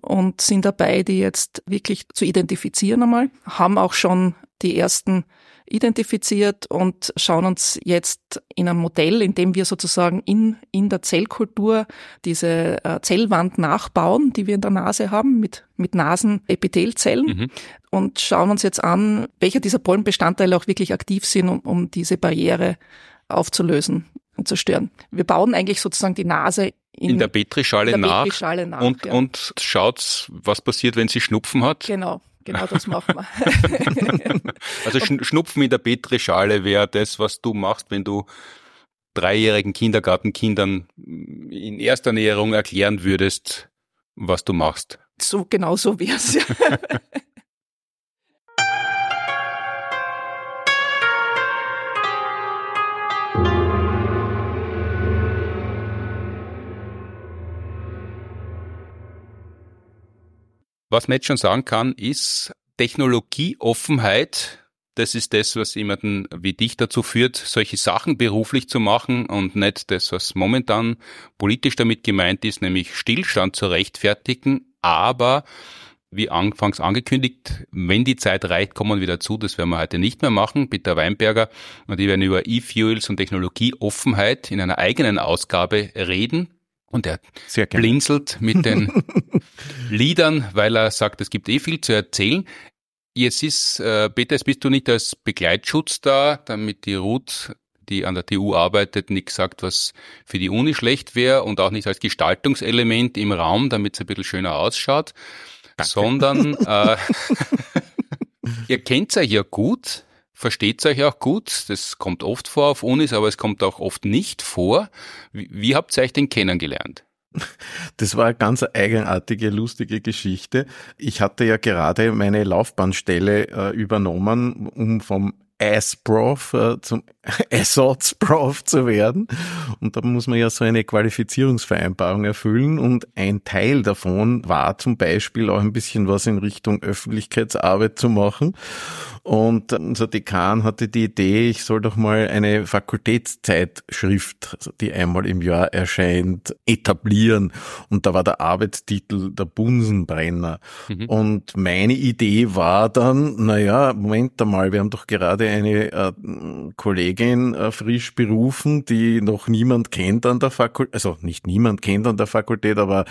Speaker 2: und sind dabei, die jetzt wirklich zu identifizieren einmal. Haben auch schon die ersten identifiziert und schauen uns jetzt in einem Modell, in dem wir sozusagen in, in der Zellkultur diese äh, Zellwand nachbauen, die wir in der Nase haben, mit, mit Nasenepithelzellen mhm. und schauen uns jetzt an, welche dieser Pollenbestandteile auch wirklich aktiv sind, um, um diese Barriere aufzulösen und zu stören. Wir bauen eigentlich sozusagen die Nase
Speaker 1: in, in der Petrischale nach, Petrischale nach und, ja. und schaut, was passiert, wenn sie Schnupfen hat.
Speaker 2: Genau. Genau das machen wir.
Speaker 1: also Schnupfen in der Petrischale wäre das, was du machst, wenn du dreijährigen Kindergartenkindern in erster Näherung erklären würdest, was du machst.
Speaker 2: So genau so wäre es
Speaker 1: Was man jetzt schon sagen kann, ist Technologieoffenheit. Das ist das, was jemanden wie dich dazu führt, solche Sachen beruflich zu machen und nicht das, was momentan politisch damit gemeint ist, nämlich Stillstand zu rechtfertigen. Aber wie anfangs angekündigt, wenn die Zeit reicht, kommen wir wieder zu. Das werden wir heute nicht mehr machen. Peter Weinberger und ich werden über E-Fuels und Technologieoffenheit in einer eigenen Ausgabe reden. Und er blinzelt mit den Liedern, weil er sagt, es gibt eh viel zu erzählen. Jetzt ist, äh, Peter, jetzt bist du nicht als Begleitschutz da, damit die Ruth, die an der TU arbeitet, nicht sagt, was für die Uni schlecht wäre und auch nicht als Gestaltungselement im Raum, damit es ein bisschen schöner ausschaut, Danke. sondern äh, ihr kennt euch ja gut, versteht euch auch gut. Das kommt oft vor auf Unis, aber es kommt auch oft nicht vor. Wie, wie habt ihr euch denn kennengelernt?
Speaker 3: Das war eine ganz eigenartige, lustige Geschichte. Ich hatte ja gerade meine Laufbahnstelle äh, übernommen, um vom Ass-Prof äh, zum Assaults-Prof zu werden. Und da muss man ja so eine Qualifizierungsvereinbarung erfüllen. Und ein Teil davon war zum Beispiel auch ein bisschen was in Richtung Öffentlichkeitsarbeit zu machen. Und unser Dekan hatte die Idee, ich soll doch mal eine Fakultätszeitschrift, die einmal im Jahr erscheint, etablieren. Und da war der Arbeitstitel der Bunsenbrenner. Mhm. Und meine Idee war dann, naja, Moment einmal, wir haben doch gerade eine äh, Kollegin äh, frisch berufen, die noch niemand kennt an der Fakultät, also nicht niemand kennt an der Fakultät, aber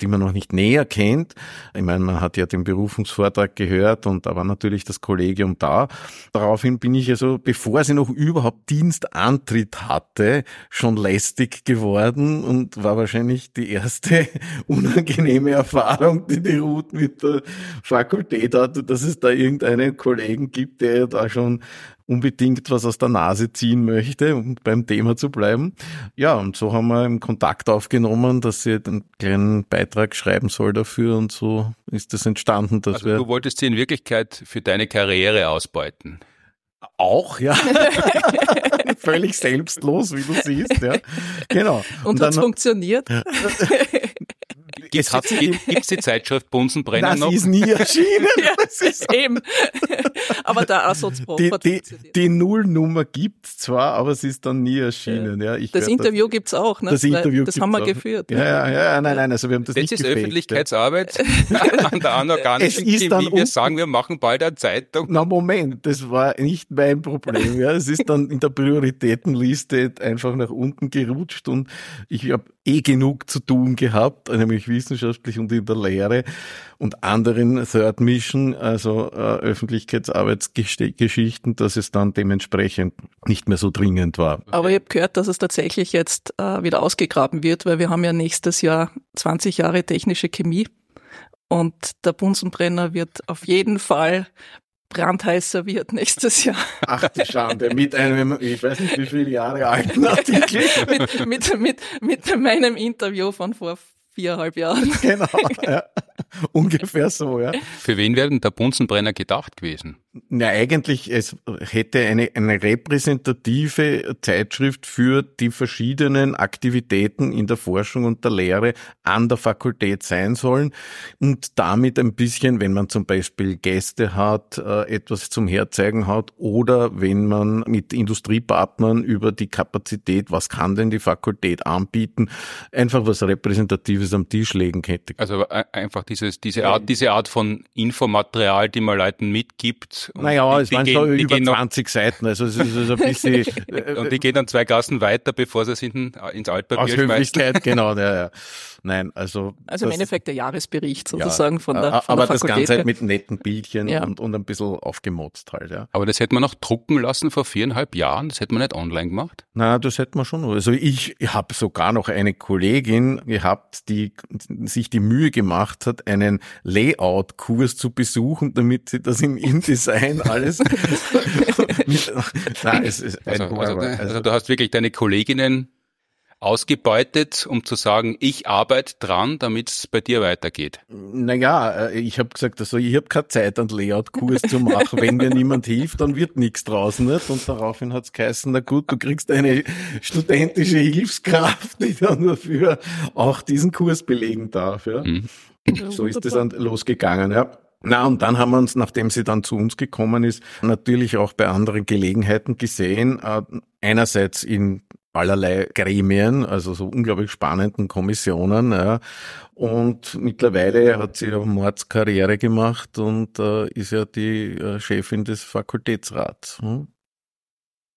Speaker 3: die man noch nicht näher kennt. Ich meine, man hat ja den Berufungsvortrag gehört und da war natürlich das Kollegium da. Daraufhin bin ich also, bevor sie noch überhaupt Dienstantritt hatte, schon lästig geworden und war wahrscheinlich die erste unangenehme Erfahrung, die die Ruth mit der Fakultät hatte, dass es da irgendeinen Kollegen gibt, der da schon unbedingt was aus der Nase ziehen möchte, um beim Thema zu bleiben. Ja, und so haben wir einen Kontakt aufgenommen, dass sie einen kleinen Beitrag schreiben soll dafür und so ist das entstanden. Dass
Speaker 1: also wir du wolltest sie in Wirklichkeit für deine Karriere ausbeuten.
Speaker 3: Auch, ja. Völlig selbstlos, wie du siehst, ja. Genau.
Speaker 2: Und, und hat funktioniert?
Speaker 1: Gibt es die Zeitschrift Bunsenbrenner das noch?
Speaker 3: Das ist nie erschienen. ja,
Speaker 2: das ist eben. aber der Ersatzprof
Speaker 3: die, die, die Nullnummer gibt's zwar, aber sie ist dann nie erschienen. Ja.
Speaker 2: ja das Interview das, gibt's auch. Ne?
Speaker 3: Das Interview
Speaker 2: Das haben wir
Speaker 3: auch.
Speaker 2: geführt.
Speaker 3: Ja, ja, ja, nein, nein, also wir haben das, das nicht
Speaker 1: Das ist
Speaker 3: gefaked,
Speaker 1: Öffentlichkeitsarbeit an der anorganischen es ist dann wie wir sagen, wir machen bald eine Zeitung.
Speaker 3: Na Moment, das war nicht mein Problem. Ja, Es ist dann in der Prioritätenliste einfach nach unten gerutscht und ich habe eh genug zu tun gehabt, nämlich wissenschaftlich und in der Lehre und anderen Third Mission, also äh, Öffentlichkeitsarbeitsgeschichten, dass es dann dementsprechend nicht mehr so dringend war.
Speaker 2: Aber ich habe gehört, dass es tatsächlich jetzt äh, wieder ausgegraben wird, weil wir haben ja nächstes Jahr 20 Jahre technische Chemie und der Bunsenbrenner wird auf jeden Fall brandheißer wird nächstes Jahr.
Speaker 3: Ach die Schande, mit einem, ich weiß nicht wie viele Jahre alten Artikel.
Speaker 2: mit, mit, mit, mit meinem Interview von vor viereinhalb Jahren.
Speaker 3: Genau, ja. ungefähr so, ja.
Speaker 1: Für wen wäre denn der Bunsenbrenner gedacht gewesen?
Speaker 3: Ja, eigentlich, es hätte eine, eine repräsentative Zeitschrift für die verschiedenen Aktivitäten in der Forschung und der Lehre an der Fakultät sein sollen und damit ein bisschen, wenn man zum Beispiel Gäste hat, äh, etwas zum Herzeigen hat oder wenn man mit Industriepartnern über die Kapazität, was kann denn die Fakultät anbieten, einfach was Repräsentatives am Tisch legen hätte.
Speaker 1: Also einfach dieses, diese Art, diese Art von Infomaterial, die man Leuten mitgibt.
Speaker 3: Naja,
Speaker 1: die,
Speaker 3: es waren schon über 20 Seiten, also es ist also ein bisschen.
Speaker 1: und die gehen dann zwei Gassen weiter, bevor sie es hinten ins Altpapier
Speaker 3: Aus Höflichkeit, genau, ja, ja. Nein, also.
Speaker 2: Also im Endeffekt der Jahresbericht sozusagen ja, von der von
Speaker 3: Aber
Speaker 2: der
Speaker 3: das Ganze halt mit netten Bildchen ja. und, und ein bisschen aufgemotzt halt, ja.
Speaker 1: Aber das hätte man noch drucken lassen vor viereinhalb Jahren, das hätte man nicht online gemacht?
Speaker 3: Na, das hätte man schon. Also ich habe sogar noch eine Kollegin gehabt, die sich die Mühe gemacht hat, einen Layout-Kurs zu besuchen, damit sie das im InDesign alles.
Speaker 1: Nein, es ist ein also, also, also du hast wirklich deine Kolleginnen ausgebeutet, um zu sagen, ich arbeite dran, damit es bei dir weitergeht?
Speaker 3: Naja, äh, ich habe gesagt, also ich habe keine Zeit, einen Layout-Kurs zu machen. Wenn mir niemand hilft, dann wird nichts draußen. Nicht? Und daraufhin hat's geheißen, na gut, du kriegst eine studentische Hilfskraft, die dann dafür auch diesen Kurs belegen darf. Ja? Mhm. So ist es dann losgegangen. Ja. Na, und dann haben wir uns, nachdem sie dann zu uns gekommen ist, natürlich auch bei anderen Gelegenheiten gesehen. Äh, einerseits in allerlei Gremien, also so unglaublich spannenden Kommissionen. Ja. Und mittlerweile hat sie ja Mordskarriere gemacht und äh, ist ja die äh, Chefin des Fakultätsrats. Hm?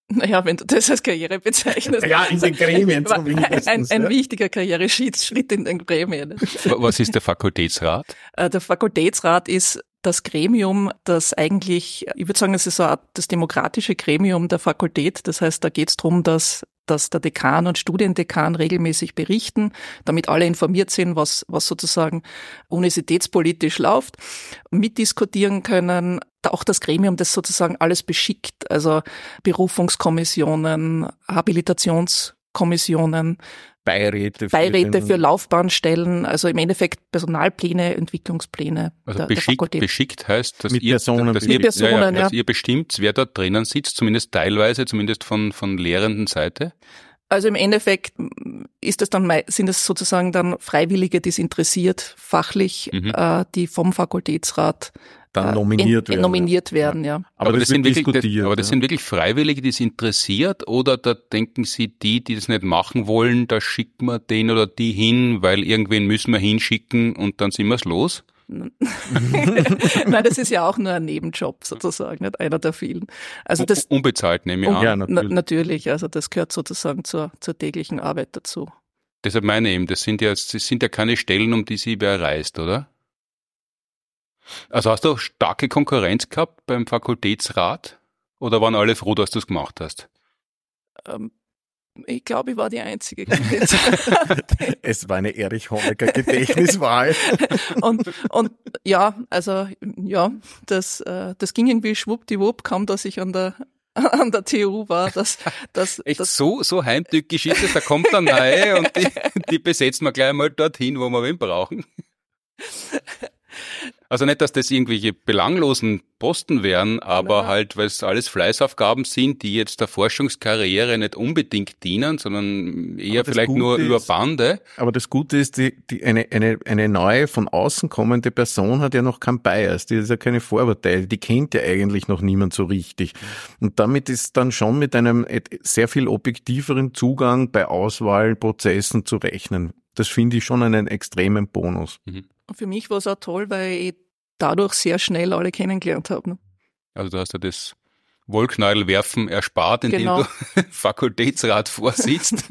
Speaker 2: Naja, wenn du das als Karriere bezeichnest.
Speaker 3: ja, in den Gremien
Speaker 2: zumindest. Ein, ein, ein wichtiger Karriereschritt in den Gremien.
Speaker 1: Was ist der Fakultätsrat?
Speaker 2: Äh, der Fakultätsrat ist das Gremium, das eigentlich, ich würde sagen, es ist so das demokratische Gremium der Fakultät. Das heißt, da geht es darum, dass dass der Dekan und Studiendekan regelmäßig berichten, damit alle informiert sind, was, was sozusagen universitätspolitisch läuft, mitdiskutieren können. Auch das Gremium, das sozusagen alles beschickt, also Berufungskommissionen, Habilitationskommissionen,
Speaker 3: Beiräte,
Speaker 2: Beiräte für Laufbahnstellen, also im Endeffekt Personalpläne, Entwicklungspläne.
Speaker 1: Also der, beschickt, der beschickt heißt, dass,
Speaker 3: mit
Speaker 1: ihr,
Speaker 3: Personen,
Speaker 1: dass,
Speaker 2: ihr, Personen, ja, ja,
Speaker 1: dass ihr bestimmt, wer dort drinnen sitzt, zumindest teilweise, zumindest von, von lehrenden Seite.
Speaker 2: Also im Endeffekt ist es dann, sind es sozusagen dann Freiwillige, die es interessiert, fachlich, mhm. äh, die vom Fakultätsrat
Speaker 3: dann äh, nominiert werden.
Speaker 2: Nominiert werden, ja. ja.
Speaker 1: Aber, aber das, sind wirklich, das, aber das ja. sind wirklich Freiwillige, die es interessiert, oder da denken Sie, die, die das nicht machen wollen, da schicken wir den oder die hin, weil irgendwen müssen wir hinschicken und dann sind wir es los?
Speaker 2: Nein, das ist ja auch nur ein Nebenjob sozusagen, nicht einer der vielen. Also das
Speaker 1: unbezahlt nehme ich
Speaker 2: an.
Speaker 1: Ja,
Speaker 2: natürlich. natürlich, also das gehört sozusagen zur, zur täglichen Arbeit dazu.
Speaker 1: Deshalb meine ich eben, das sind ja, das sind ja keine Stellen, um die sie wer reist, oder? Also hast du starke Konkurrenz gehabt beim Fakultätsrat? Oder waren alle froh, dass du es gemacht hast?
Speaker 2: Ähm, ich glaube, ich war die Einzige.
Speaker 3: es war eine Erich Honecker Gedächtniswahl.
Speaker 2: und, und ja, also ja, das, äh, das ging irgendwie schwuppdiwupp, kam, dass ich an der an der TU war, dass das
Speaker 1: echt
Speaker 2: das
Speaker 1: so so heimtückisch ist es, da kommt dann neue und die, die besetzen wir gleich mal dorthin, wo wir wen brauchen. Also nicht, dass das irgendwelche belanglosen Posten wären, aber Nein. halt, weil es alles Fleißaufgaben sind, die jetzt der Forschungskarriere nicht unbedingt dienen, sondern eher vielleicht Gute nur ist, über Bande.
Speaker 3: Aber das Gute ist, die, die, eine, eine, eine neue, von außen kommende Person hat ja noch kein Bias, die ist ja keine Vorurteile, die kennt ja eigentlich noch niemand so richtig. Und damit ist dann schon mit einem sehr viel objektiveren Zugang bei Auswahlprozessen zu rechnen. Das finde ich schon einen extremen Bonus. Mhm.
Speaker 2: Für mich war es auch toll, weil ich dadurch sehr schnell alle kennengelernt habe. Ne?
Speaker 1: Also du hast ja das Wollknäuelwerfen erspart, indem genau. du Fakultätsrat vorsitzt.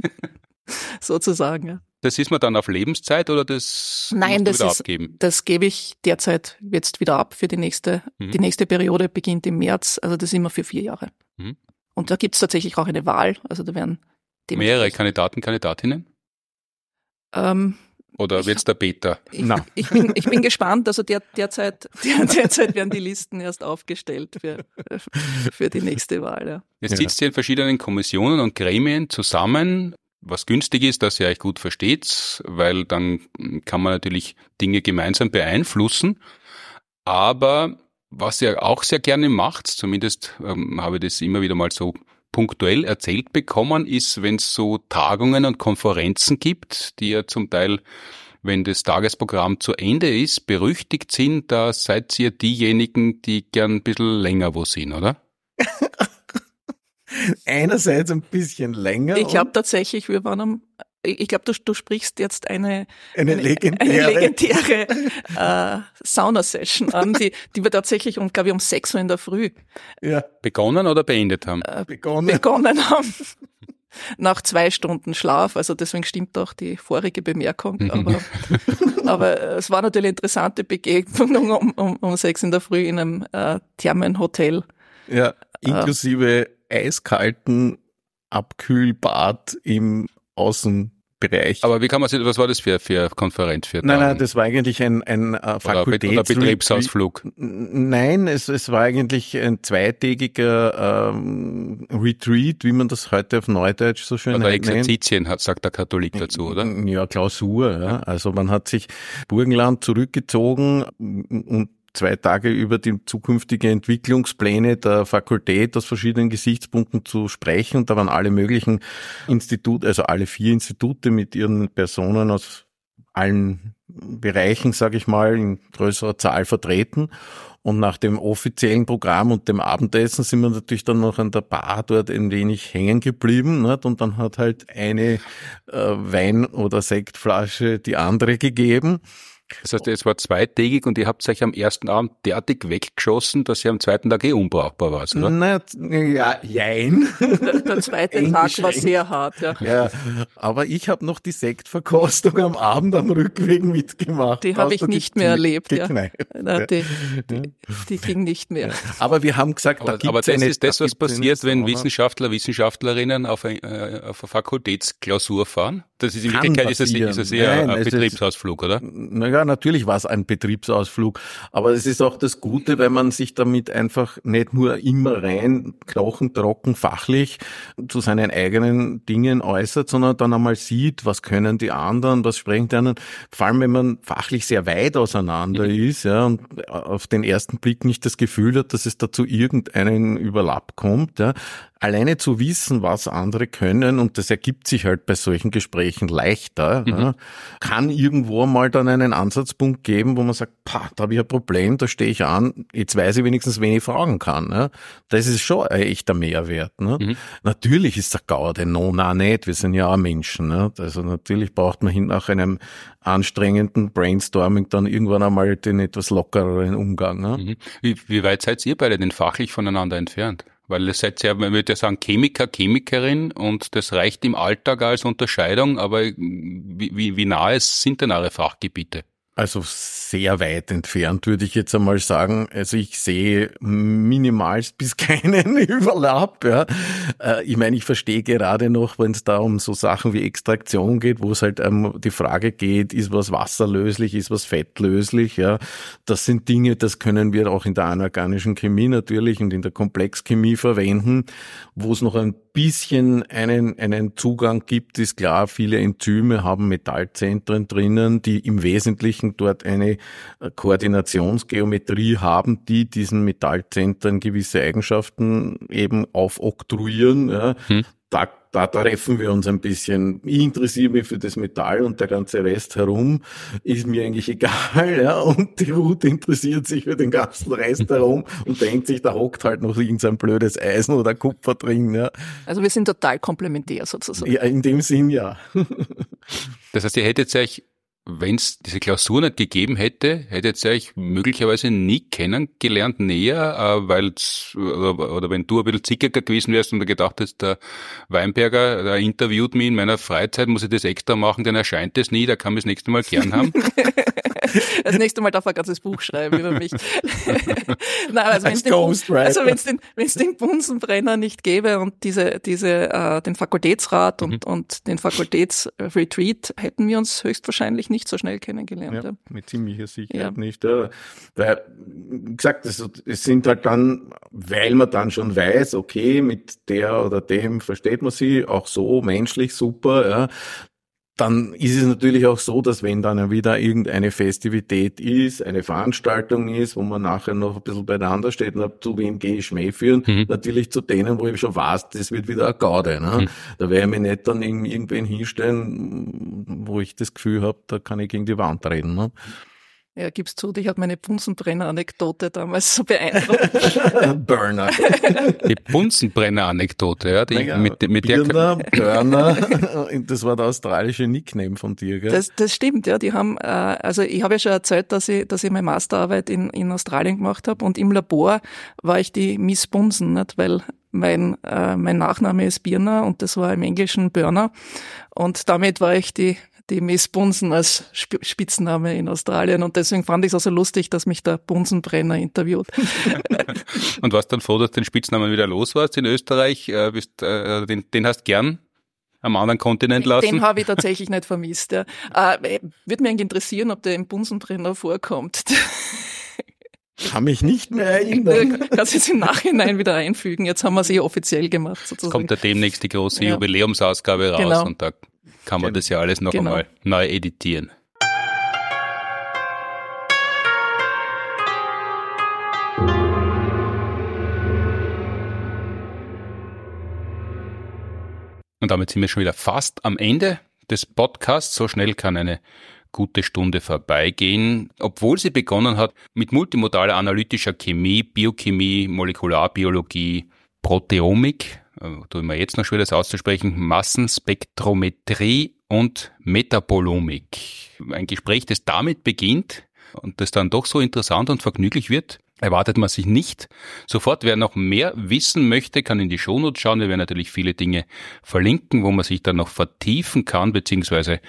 Speaker 2: Sozusagen, ja.
Speaker 1: Das ist man dann auf Lebenszeit oder das
Speaker 2: Nein, das
Speaker 1: wieder
Speaker 2: ist,
Speaker 1: abgeben?
Speaker 2: das gebe ich derzeit jetzt wieder ab für die nächste, mhm. die nächste Periode beginnt im März, also das ist immer für vier Jahre. Mhm. Und da gibt es tatsächlich auch eine Wahl, also da werden
Speaker 1: mehrere Kandidaten, Kandidatinnen?
Speaker 2: Ähm,
Speaker 1: oder wird's der Beta?
Speaker 2: Ich, ich, bin, ich bin gespannt. Also der, derzeit, der, derzeit werden die Listen erst aufgestellt für, für die nächste Wahl. Ja.
Speaker 1: Jetzt sitzt ihr in verschiedenen Kommissionen und Gremien zusammen, was günstig ist, dass ihr euch gut versteht, weil dann kann man natürlich Dinge gemeinsam beeinflussen. Aber was ihr auch sehr gerne macht, zumindest ähm, habe ich das immer wieder mal so punktuell erzählt bekommen, ist, wenn es so Tagungen und Konferenzen gibt, die ja zum Teil, wenn das Tagesprogramm zu Ende ist, berüchtigt sind, da seid ihr diejenigen, die gern ein bisschen länger wo sind, oder?
Speaker 3: Einerseits ein bisschen länger.
Speaker 2: Ich glaube tatsächlich, wir waren am ich glaube, du, du sprichst jetzt eine,
Speaker 3: eine, eine legendäre,
Speaker 2: eine legendäre äh, Sauna-Session an, die, die wir tatsächlich um, glaube ich, um sechs Uhr in der Früh
Speaker 1: ja. begonnen oder beendet haben?
Speaker 2: Äh, begonnen. begonnen haben. Nach zwei Stunden Schlaf, also deswegen stimmt auch die vorige Bemerkung. Mhm. Aber, aber es war natürlich eine interessante Begegnung um, um, um sechs in der Früh in einem äh, Thermenhotel.
Speaker 3: Ja, inklusive äh, eiskalten Abkühlbad im Außen Bereich.
Speaker 1: Aber wie kann man sich, was war das für, für Konferenz? Für
Speaker 3: nein, nein, das war eigentlich ein, ein äh, Fakultäts- oder
Speaker 1: Betriebsausflug.
Speaker 3: Nein, es, es war eigentlich ein zweitägiger ähm, Retreat, wie man das heute auf Neudeutsch so schön
Speaker 1: oder nennt. Exerzitien, sagt der Katholik dazu, oder?
Speaker 3: Ja, Klausur. Ja. Also man hat sich Burgenland zurückgezogen und zwei Tage über die zukünftige Entwicklungspläne der Fakultät aus verschiedenen Gesichtspunkten zu sprechen. Und da waren alle möglichen Institute, also alle vier Institute mit ihren Personen aus allen Bereichen, sage ich mal, in größerer Zahl vertreten. Und nach dem offiziellen Programm und dem Abendessen sind wir natürlich dann noch an der Bar dort ein wenig hängen geblieben. Nicht? Und dann hat halt eine äh, Wein- oder Sektflasche die andere gegeben.
Speaker 1: Das heißt, es war zweitägig und ihr habt euch am ersten Abend derartig weggeschossen, dass ihr am zweiten Tag eh unbrauchbar war, oder?
Speaker 3: Na, ja, jein.
Speaker 2: Der, der zweite Tag war sehr hart, ja.
Speaker 3: ja aber ich habe noch die Sektverkostung am Abend am Rückweg mitgemacht.
Speaker 2: Die habe ich nicht mehr erlebt, ja. Nein, die, die, die, ging nicht mehr.
Speaker 3: Aber wir haben gesagt,
Speaker 1: aber, da aber das eine, ist das, was passiert, wenn Wissenschaftler, Wissenschaftlerinnen auf, ein, äh, auf eine Fakultätsklausur fahren? Das ist in Wirklichkeit ist es, ist es eher Nein, ein Betriebsausflug, oder?
Speaker 3: Naja, natürlich war es ein Betriebsausflug, aber es ist auch das Gute, wenn man sich damit einfach nicht nur immer rein knochentrocken fachlich zu seinen eigenen Dingen äußert, sondern dann einmal sieht, was können die anderen, was sprechen die anderen. Vor allem, wenn man fachlich sehr weit auseinander mhm. ist, ja, und auf den ersten Blick nicht das Gefühl hat, dass es dazu irgendeinen Überlapp kommt, ja, alleine zu wissen, was andere können, und das ergibt sich halt bei solchen Gesprächen leichter, mhm. ja, kann irgendwo mal dann einen Ansatzpunkt geben, wo man sagt, pah, da habe ich ein Problem, da stehe ich an, jetzt weiß ich wenigstens, wen ich fragen kann. Ja. Das ist schon ein echter Mehrwert. Ne? Mhm. Natürlich ist der Gaude, no, na nicht, wir sind ja auch Menschen. Ne? Also natürlich braucht man hin nach einem anstrengenden Brainstorming dann irgendwann einmal den etwas lockereren Umgang. Ne? Mhm.
Speaker 1: Wie, wie weit seid ihr beide denn fachlich voneinander entfernt? Weil ihr seid ja, man würde ja sagen, Chemiker, Chemikerin und das reicht im Alltag als Unterscheidung, aber wie, wie, wie nahe sind denn eure Fachgebiete?
Speaker 3: Also sehr weit entfernt, würde ich jetzt einmal sagen. Also ich sehe minimal bis keinen Überlapp. Ja. Äh, ich meine, ich verstehe gerade noch, wenn es da um so Sachen wie Extraktion geht, wo es halt ähm, die Frage geht, ist was wasserlöslich, ist was fettlöslich. Ja. Das sind Dinge, das können wir auch in der anorganischen Chemie natürlich und in der Komplexchemie verwenden, wo es noch ein bisschen einen, einen Zugang gibt, ist klar, viele Enzyme haben Metallzentren drinnen, die im Wesentlichen dort eine äh, Koordinationsgeometrie haben, die diesen Metallzentren gewisse Eigenschaften eben aufoktroyieren. Ja. Hm. Da da treffen wir uns ein bisschen. Ich interessiere mich für das Metall und der ganze Rest herum ist mir eigentlich egal, ja. Und die Ruth interessiert sich für den ganzen Rest herum und denkt sich, da hockt halt noch irgendein blödes Eisen oder Kupfer drin, ja.
Speaker 2: Also wir sind total komplementär sozusagen.
Speaker 3: Ja, in dem Sinn ja.
Speaker 1: Das heißt, ihr hättet euch wenn es diese Klausur nicht gegeben hätte, hättet ihr euch möglicherweise nie kennengelernt näher, äh, weil oder, oder wenn du ein bisschen zickiger gewesen wärst und gedacht hättest, der Weinberger, der interviewt mich in meiner Freizeit, muss ich das extra machen, dann erscheint es nie, da kann mich das nächste Mal gern haben.
Speaker 2: Das nächste Mal darf er ein ganzes Buch schreiben über mich. Nein, also wenn es den, also wenn's den, wenn's den Bunsenbrenner nicht gäbe und diese, diese, äh, den Fakultätsrat und, mhm. und den Fakultätsretreat, hätten wir uns höchstwahrscheinlich nicht so schnell kennengelernt.
Speaker 3: Ja, mit ziemlicher Sicherheit ja. nicht. Ja. Weil, wie gesagt, es, es sind halt dann, weil man dann schon weiß, okay, mit der oder dem versteht man sie auch so menschlich super, ja, dann ist es natürlich auch so, dass wenn dann wieder irgendeine Festivität ist, eine Veranstaltung ist, wo man nachher noch ein bisschen beieinander steht und sagt, zu wem gehe ich Schmäh führen, mhm. natürlich zu denen, wo ich schon weiß, das wird wieder eine Gaude. Ne? Mhm. Da werde ich mich nicht dann irgendwen hinstellen, wo ich das Gefühl habe, da kann ich gegen die Wand reden. Ne?
Speaker 2: Ja, gib's zu, dich hat meine Bunsenbrenner-Anekdote damals so beeindruckt.
Speaker 3: Burner.
Speaker 1: Die Bunsenbrenner-Anekdote, ja, die,
Speaker 3: Naja,
Speaker 1: mit, mit
Speaker 3: Birner,
Speaker 1: der,
Speaker 3: Burner, das war der australische Nickname von dir, gell?
Speaker 2: Das, das stimmt, ja. Die haben, äh, also ich habe ja schon erzählt, dass ich, dass ich meine Masterarbeit in, in Australien gemacht habe und im Labor war ich die Miss Bunsen, nicht? weil mein, äh, mein Nachname ist Birner und das war im Englischen Burner und damit war ich die die Miss Bunsen als Sp Spitzname in Australien und deswegen fand ich es auch so lustig, dass mich der Bunsenbrenner interviewt.
Speaker 1: und warst dann froh, dass du den Spitznamen wieder los warst in Österreich, äh, bist, äh, den, den hast gern am anderen Kontinent lassen?
Speaker 2: Den habe ich tatsächlich nicht vermisst. Ja. Äh, Würde mich eigentlich interessieren, ob der im Bunsenbrenner vorkommt.
Speaker 3: Kann mich nicht mehr erinnern.
Speaker 2: Kannst du jetzt im Nachhinein wieder einfügen. Jetzt haben wir es eh offiziell gemacht. Sozusagen.
Speaker 1: Kommt ja demnächst die große ja. Jubiläumsausgabe raus
Speaker 2: Genau.
Speaker 1: und da kann man das ja alles noch
Speaker 2: Genau.
Speaker 1: einmal neu editieren. Und damit sind wir schon wieder fast am Ende des Podcasts. So schnell kann eine gute Stunde vorbeigehen, obwohl sie begonnen hat mit multimodaler analytischer Chemie, Biochemie, Molekularbiologie, Proteomik, äh, ich mir jetzt noch schwer das auszusprechen, Massenspektrometrie und Metabolomik. Ein Gespräch, das damit beginnt und das dann doch so interessant und vergnüglich wird, erwartet man sich nicht. Sofort, wer noch mehr wissen möchte, kann in die Shownotes schauen. Wir werden natürlich viele Dinge verlinken, wo man sich dann noch vertiefen kann, beziehungsweise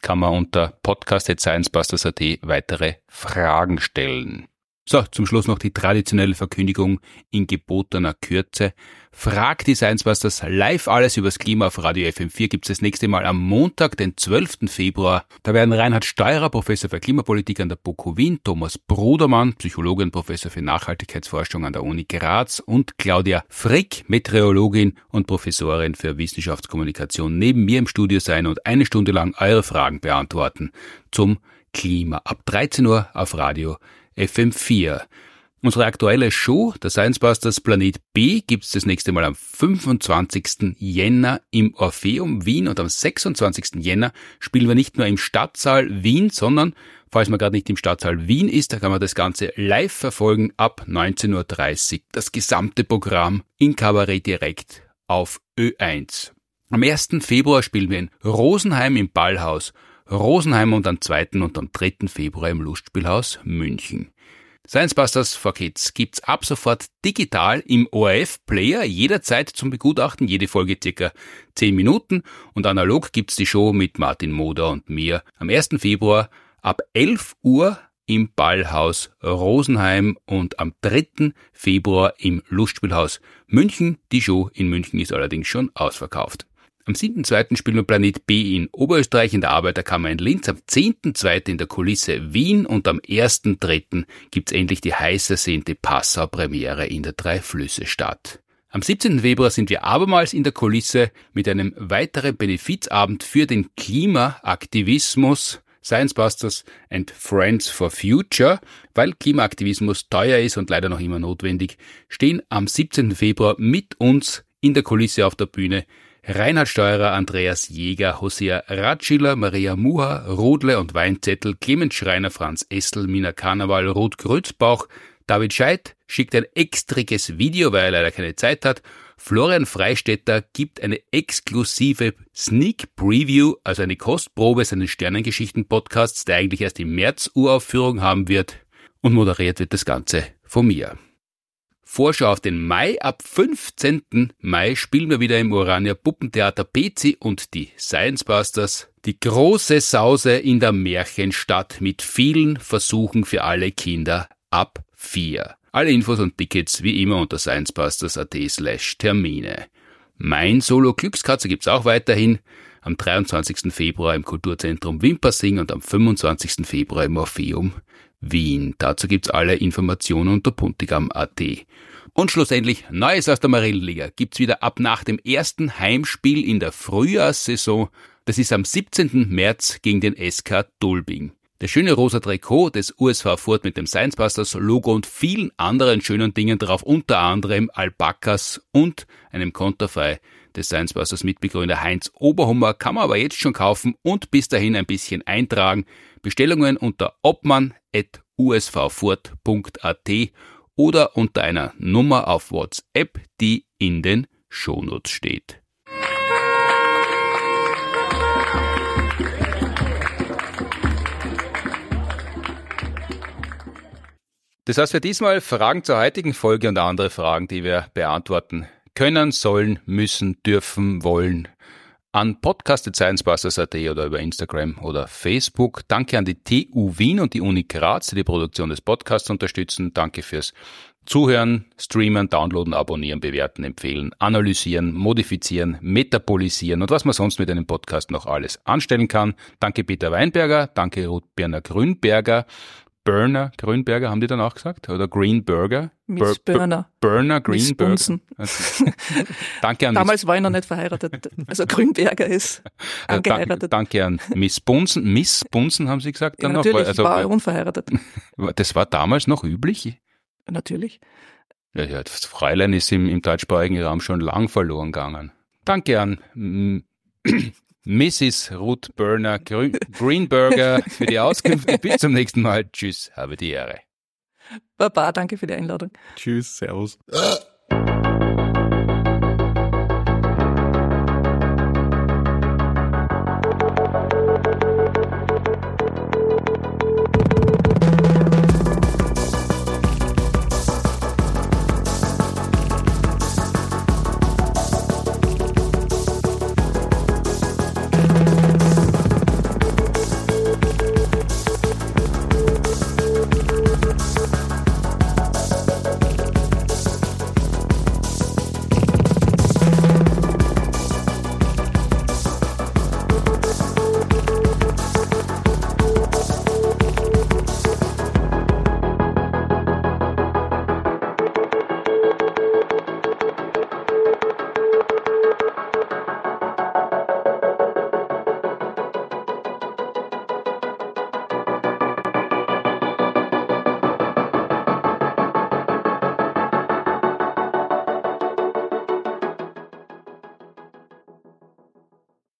Speaker 1: kann man unter podcast.sciencebusters.at weitere Fragen stellen. So, zum Schluss noch die traditionelle Verkündigung in gebotener Kürze. Frag die Sciencebusters live alles übers Klima auf Radio FM4 gibt's das nächste Mal am Montag, den 12. Februar. Da werden Reinhard Steurer, Professor für Klimapolitik an der BOKU Wien, Thomas Brudermann, Psychologin, Professor für Nachhaltigkeitsforschung an der Uni Graz und Claudia Frick, Meteorologin und Professorin für Wissenschaftskommunikation neben mir im Studio sein und eine Stunde lang eure Fragen beantworten zum Klima. Ab 13 Uhr auf Radio FM4. Unsere aktuelle Show, der Science Busters Planet B, gibt's das nächste Mal am 25. Jänner im Orpheum Wien und am 26. Jänner spielen wir nicht nur im Stadtsaal Wien, sondern falls man gerade nicht im Stadtsaal Wien ist, da kann man das Ganze live verfolgen ab 19.30 Uhr. Das gesamte Programm in Kabarett direkt auf Ö1. Am 1. Februar spielen wir in Rosenheim im Ballhaus Rosenheim und am 2. und am 3. Februar im Lustspielhaus München. Science Busters for Kids gibt's ab sofort digital im ORF-Player jederzeit zum Begutachten, jede Folge circa 10 Minuten und analog gibt's die Show mit Martin Moder und mir am 1. Februar ab 11 Uhr im Ballhaus Rosenheim und am 3. Februar im Lustspielhaus München. Die Show in München ist allerdings schon ausverkauft. Am 7.2. spielen wir Planet B in Oberösterreich in der Arbeiterkammer in Linz, am 10.2. in der Kulisse Wien und am 1.3. gibt's endlich die heiß ersehnte Passau-Premiere in der Drei-Flüsse-Stadt. Am 17. Februar sind wir abermals in der Kulisse mit einem weiteren Benefizabend für den Klimaaktivismus. Science Busters and Friends for Future, weil Klimaaktivismus teuer ist und leider noch immer notwendig, stehen am 17. Februar mit uns in der Kulisse auf der Bühne Reinhard Steurer, Andreas Jäger, Hosea Ratschiller, Maria Muha, Rodle und Weinzettel, Clemens Schreiner, Franz Essel, Mina Karneval, Ruth Grützbauch, David Scheidt schickt ein extriges Video, weil er leider keine Zeit hat. Florian Freistetter gibt eine exklusive Sneak Preview, also eine Kostprobe seines Sternengeschichten-Podcasts, der eigentlich erst im März Uraufführung haben wird. Und moderiert wird das Ganze von mir. Vorschau auf den Mai. Ab 15. Mai spielen wir wieder im Urania Puppentheater PC und die Science Busters. Die große Sause in der Märchenstadt mit vielen Versuchen für alle Kinder ab 4. Alle Infos und Tickets wie immer unter sciencebusters.at slash Termine. Mein Solo Glückskatze gibt's auch weiterhin am 23. Februar im Kulturzentrum Wimpersing und am 25. Februar im Orpheum Wien. Dazu gibt's alle Informationen unter puntigam.at. Und schlussendlich Neues aus der Marillenliga gibt's wieder ab nach dem ersten Heimspiel in der Frühjahrssaison. Das ist am 17. März gegen den SK Dulbing. Das schöne rosa Trikot des USV Furt mit dem Science Busters Logo und vielen anderen schönen Dingen drauf, unter anderem Alpakas und einem konterfei des Science Busters Mitbegründer Heinz Oberhummer kann man aber jetzt schon kaufen und bis dahin ein bisschen eintragen. Bestellungen unter obmann.usvfurt.at oder unter einer Nummer auf WhatsApp, die in den Shownotes steht. Das heißt für diesmal Fragen zur heutigen Folge und andere Fragen, die wir beantworten können, sollen, müssen, dürfen, wollen. An podcast.sciencebusters.at oder über Instagram oder Facebook. Danke an die TU Wien und die Uni Graz, die die Produktion des Podcasts unterstützen. Danke fürs Zuhören, Streamen, Downloaden, Abonnieren, Bewerten, Empfehlen, Analysieren, Modifizieren, Metabolisieren und was man sonst mit einem Podcast noch alles anstellen kann. Danke Peter Weinberger, danke Ruth Birner Grünberger Burner Grünberger, haben die dann auch gesagt? Oder Greenberger?
Speaker 2: Miss Bur Burner.
Speaker 1: Burner Greenberger.
Speaker 2: Okay.
Speaker 1: danke an
Speaker 2: Damals Miss war ich noch nicht verheiratet. Also Grünberger ist angeheiratet.
Speaker 1: danke an Miss Bunsen. Miss Bunsen haben Sie gesagt dann
Speaker 2: ja, natürlich,
Speaker 1: noch?
Speaker 2: Also, war unverheiratet.
Speaker 1: Das war damals noch üblich?
Speaker 2: Natürlich.
Speaker 1: Ja, ja, das Fräulein ist im, im deutschsprachigen Raum schon lang verloren gegangen. Danke an Mrs. Ruth Burner Greenberger für die Auskünfte. Bis zum nächsten Mal. Tschüss, habe die Ehre.
Speaker 2: Baba, danke für die Einladung.
Speaker 3: Tschüss, Servus.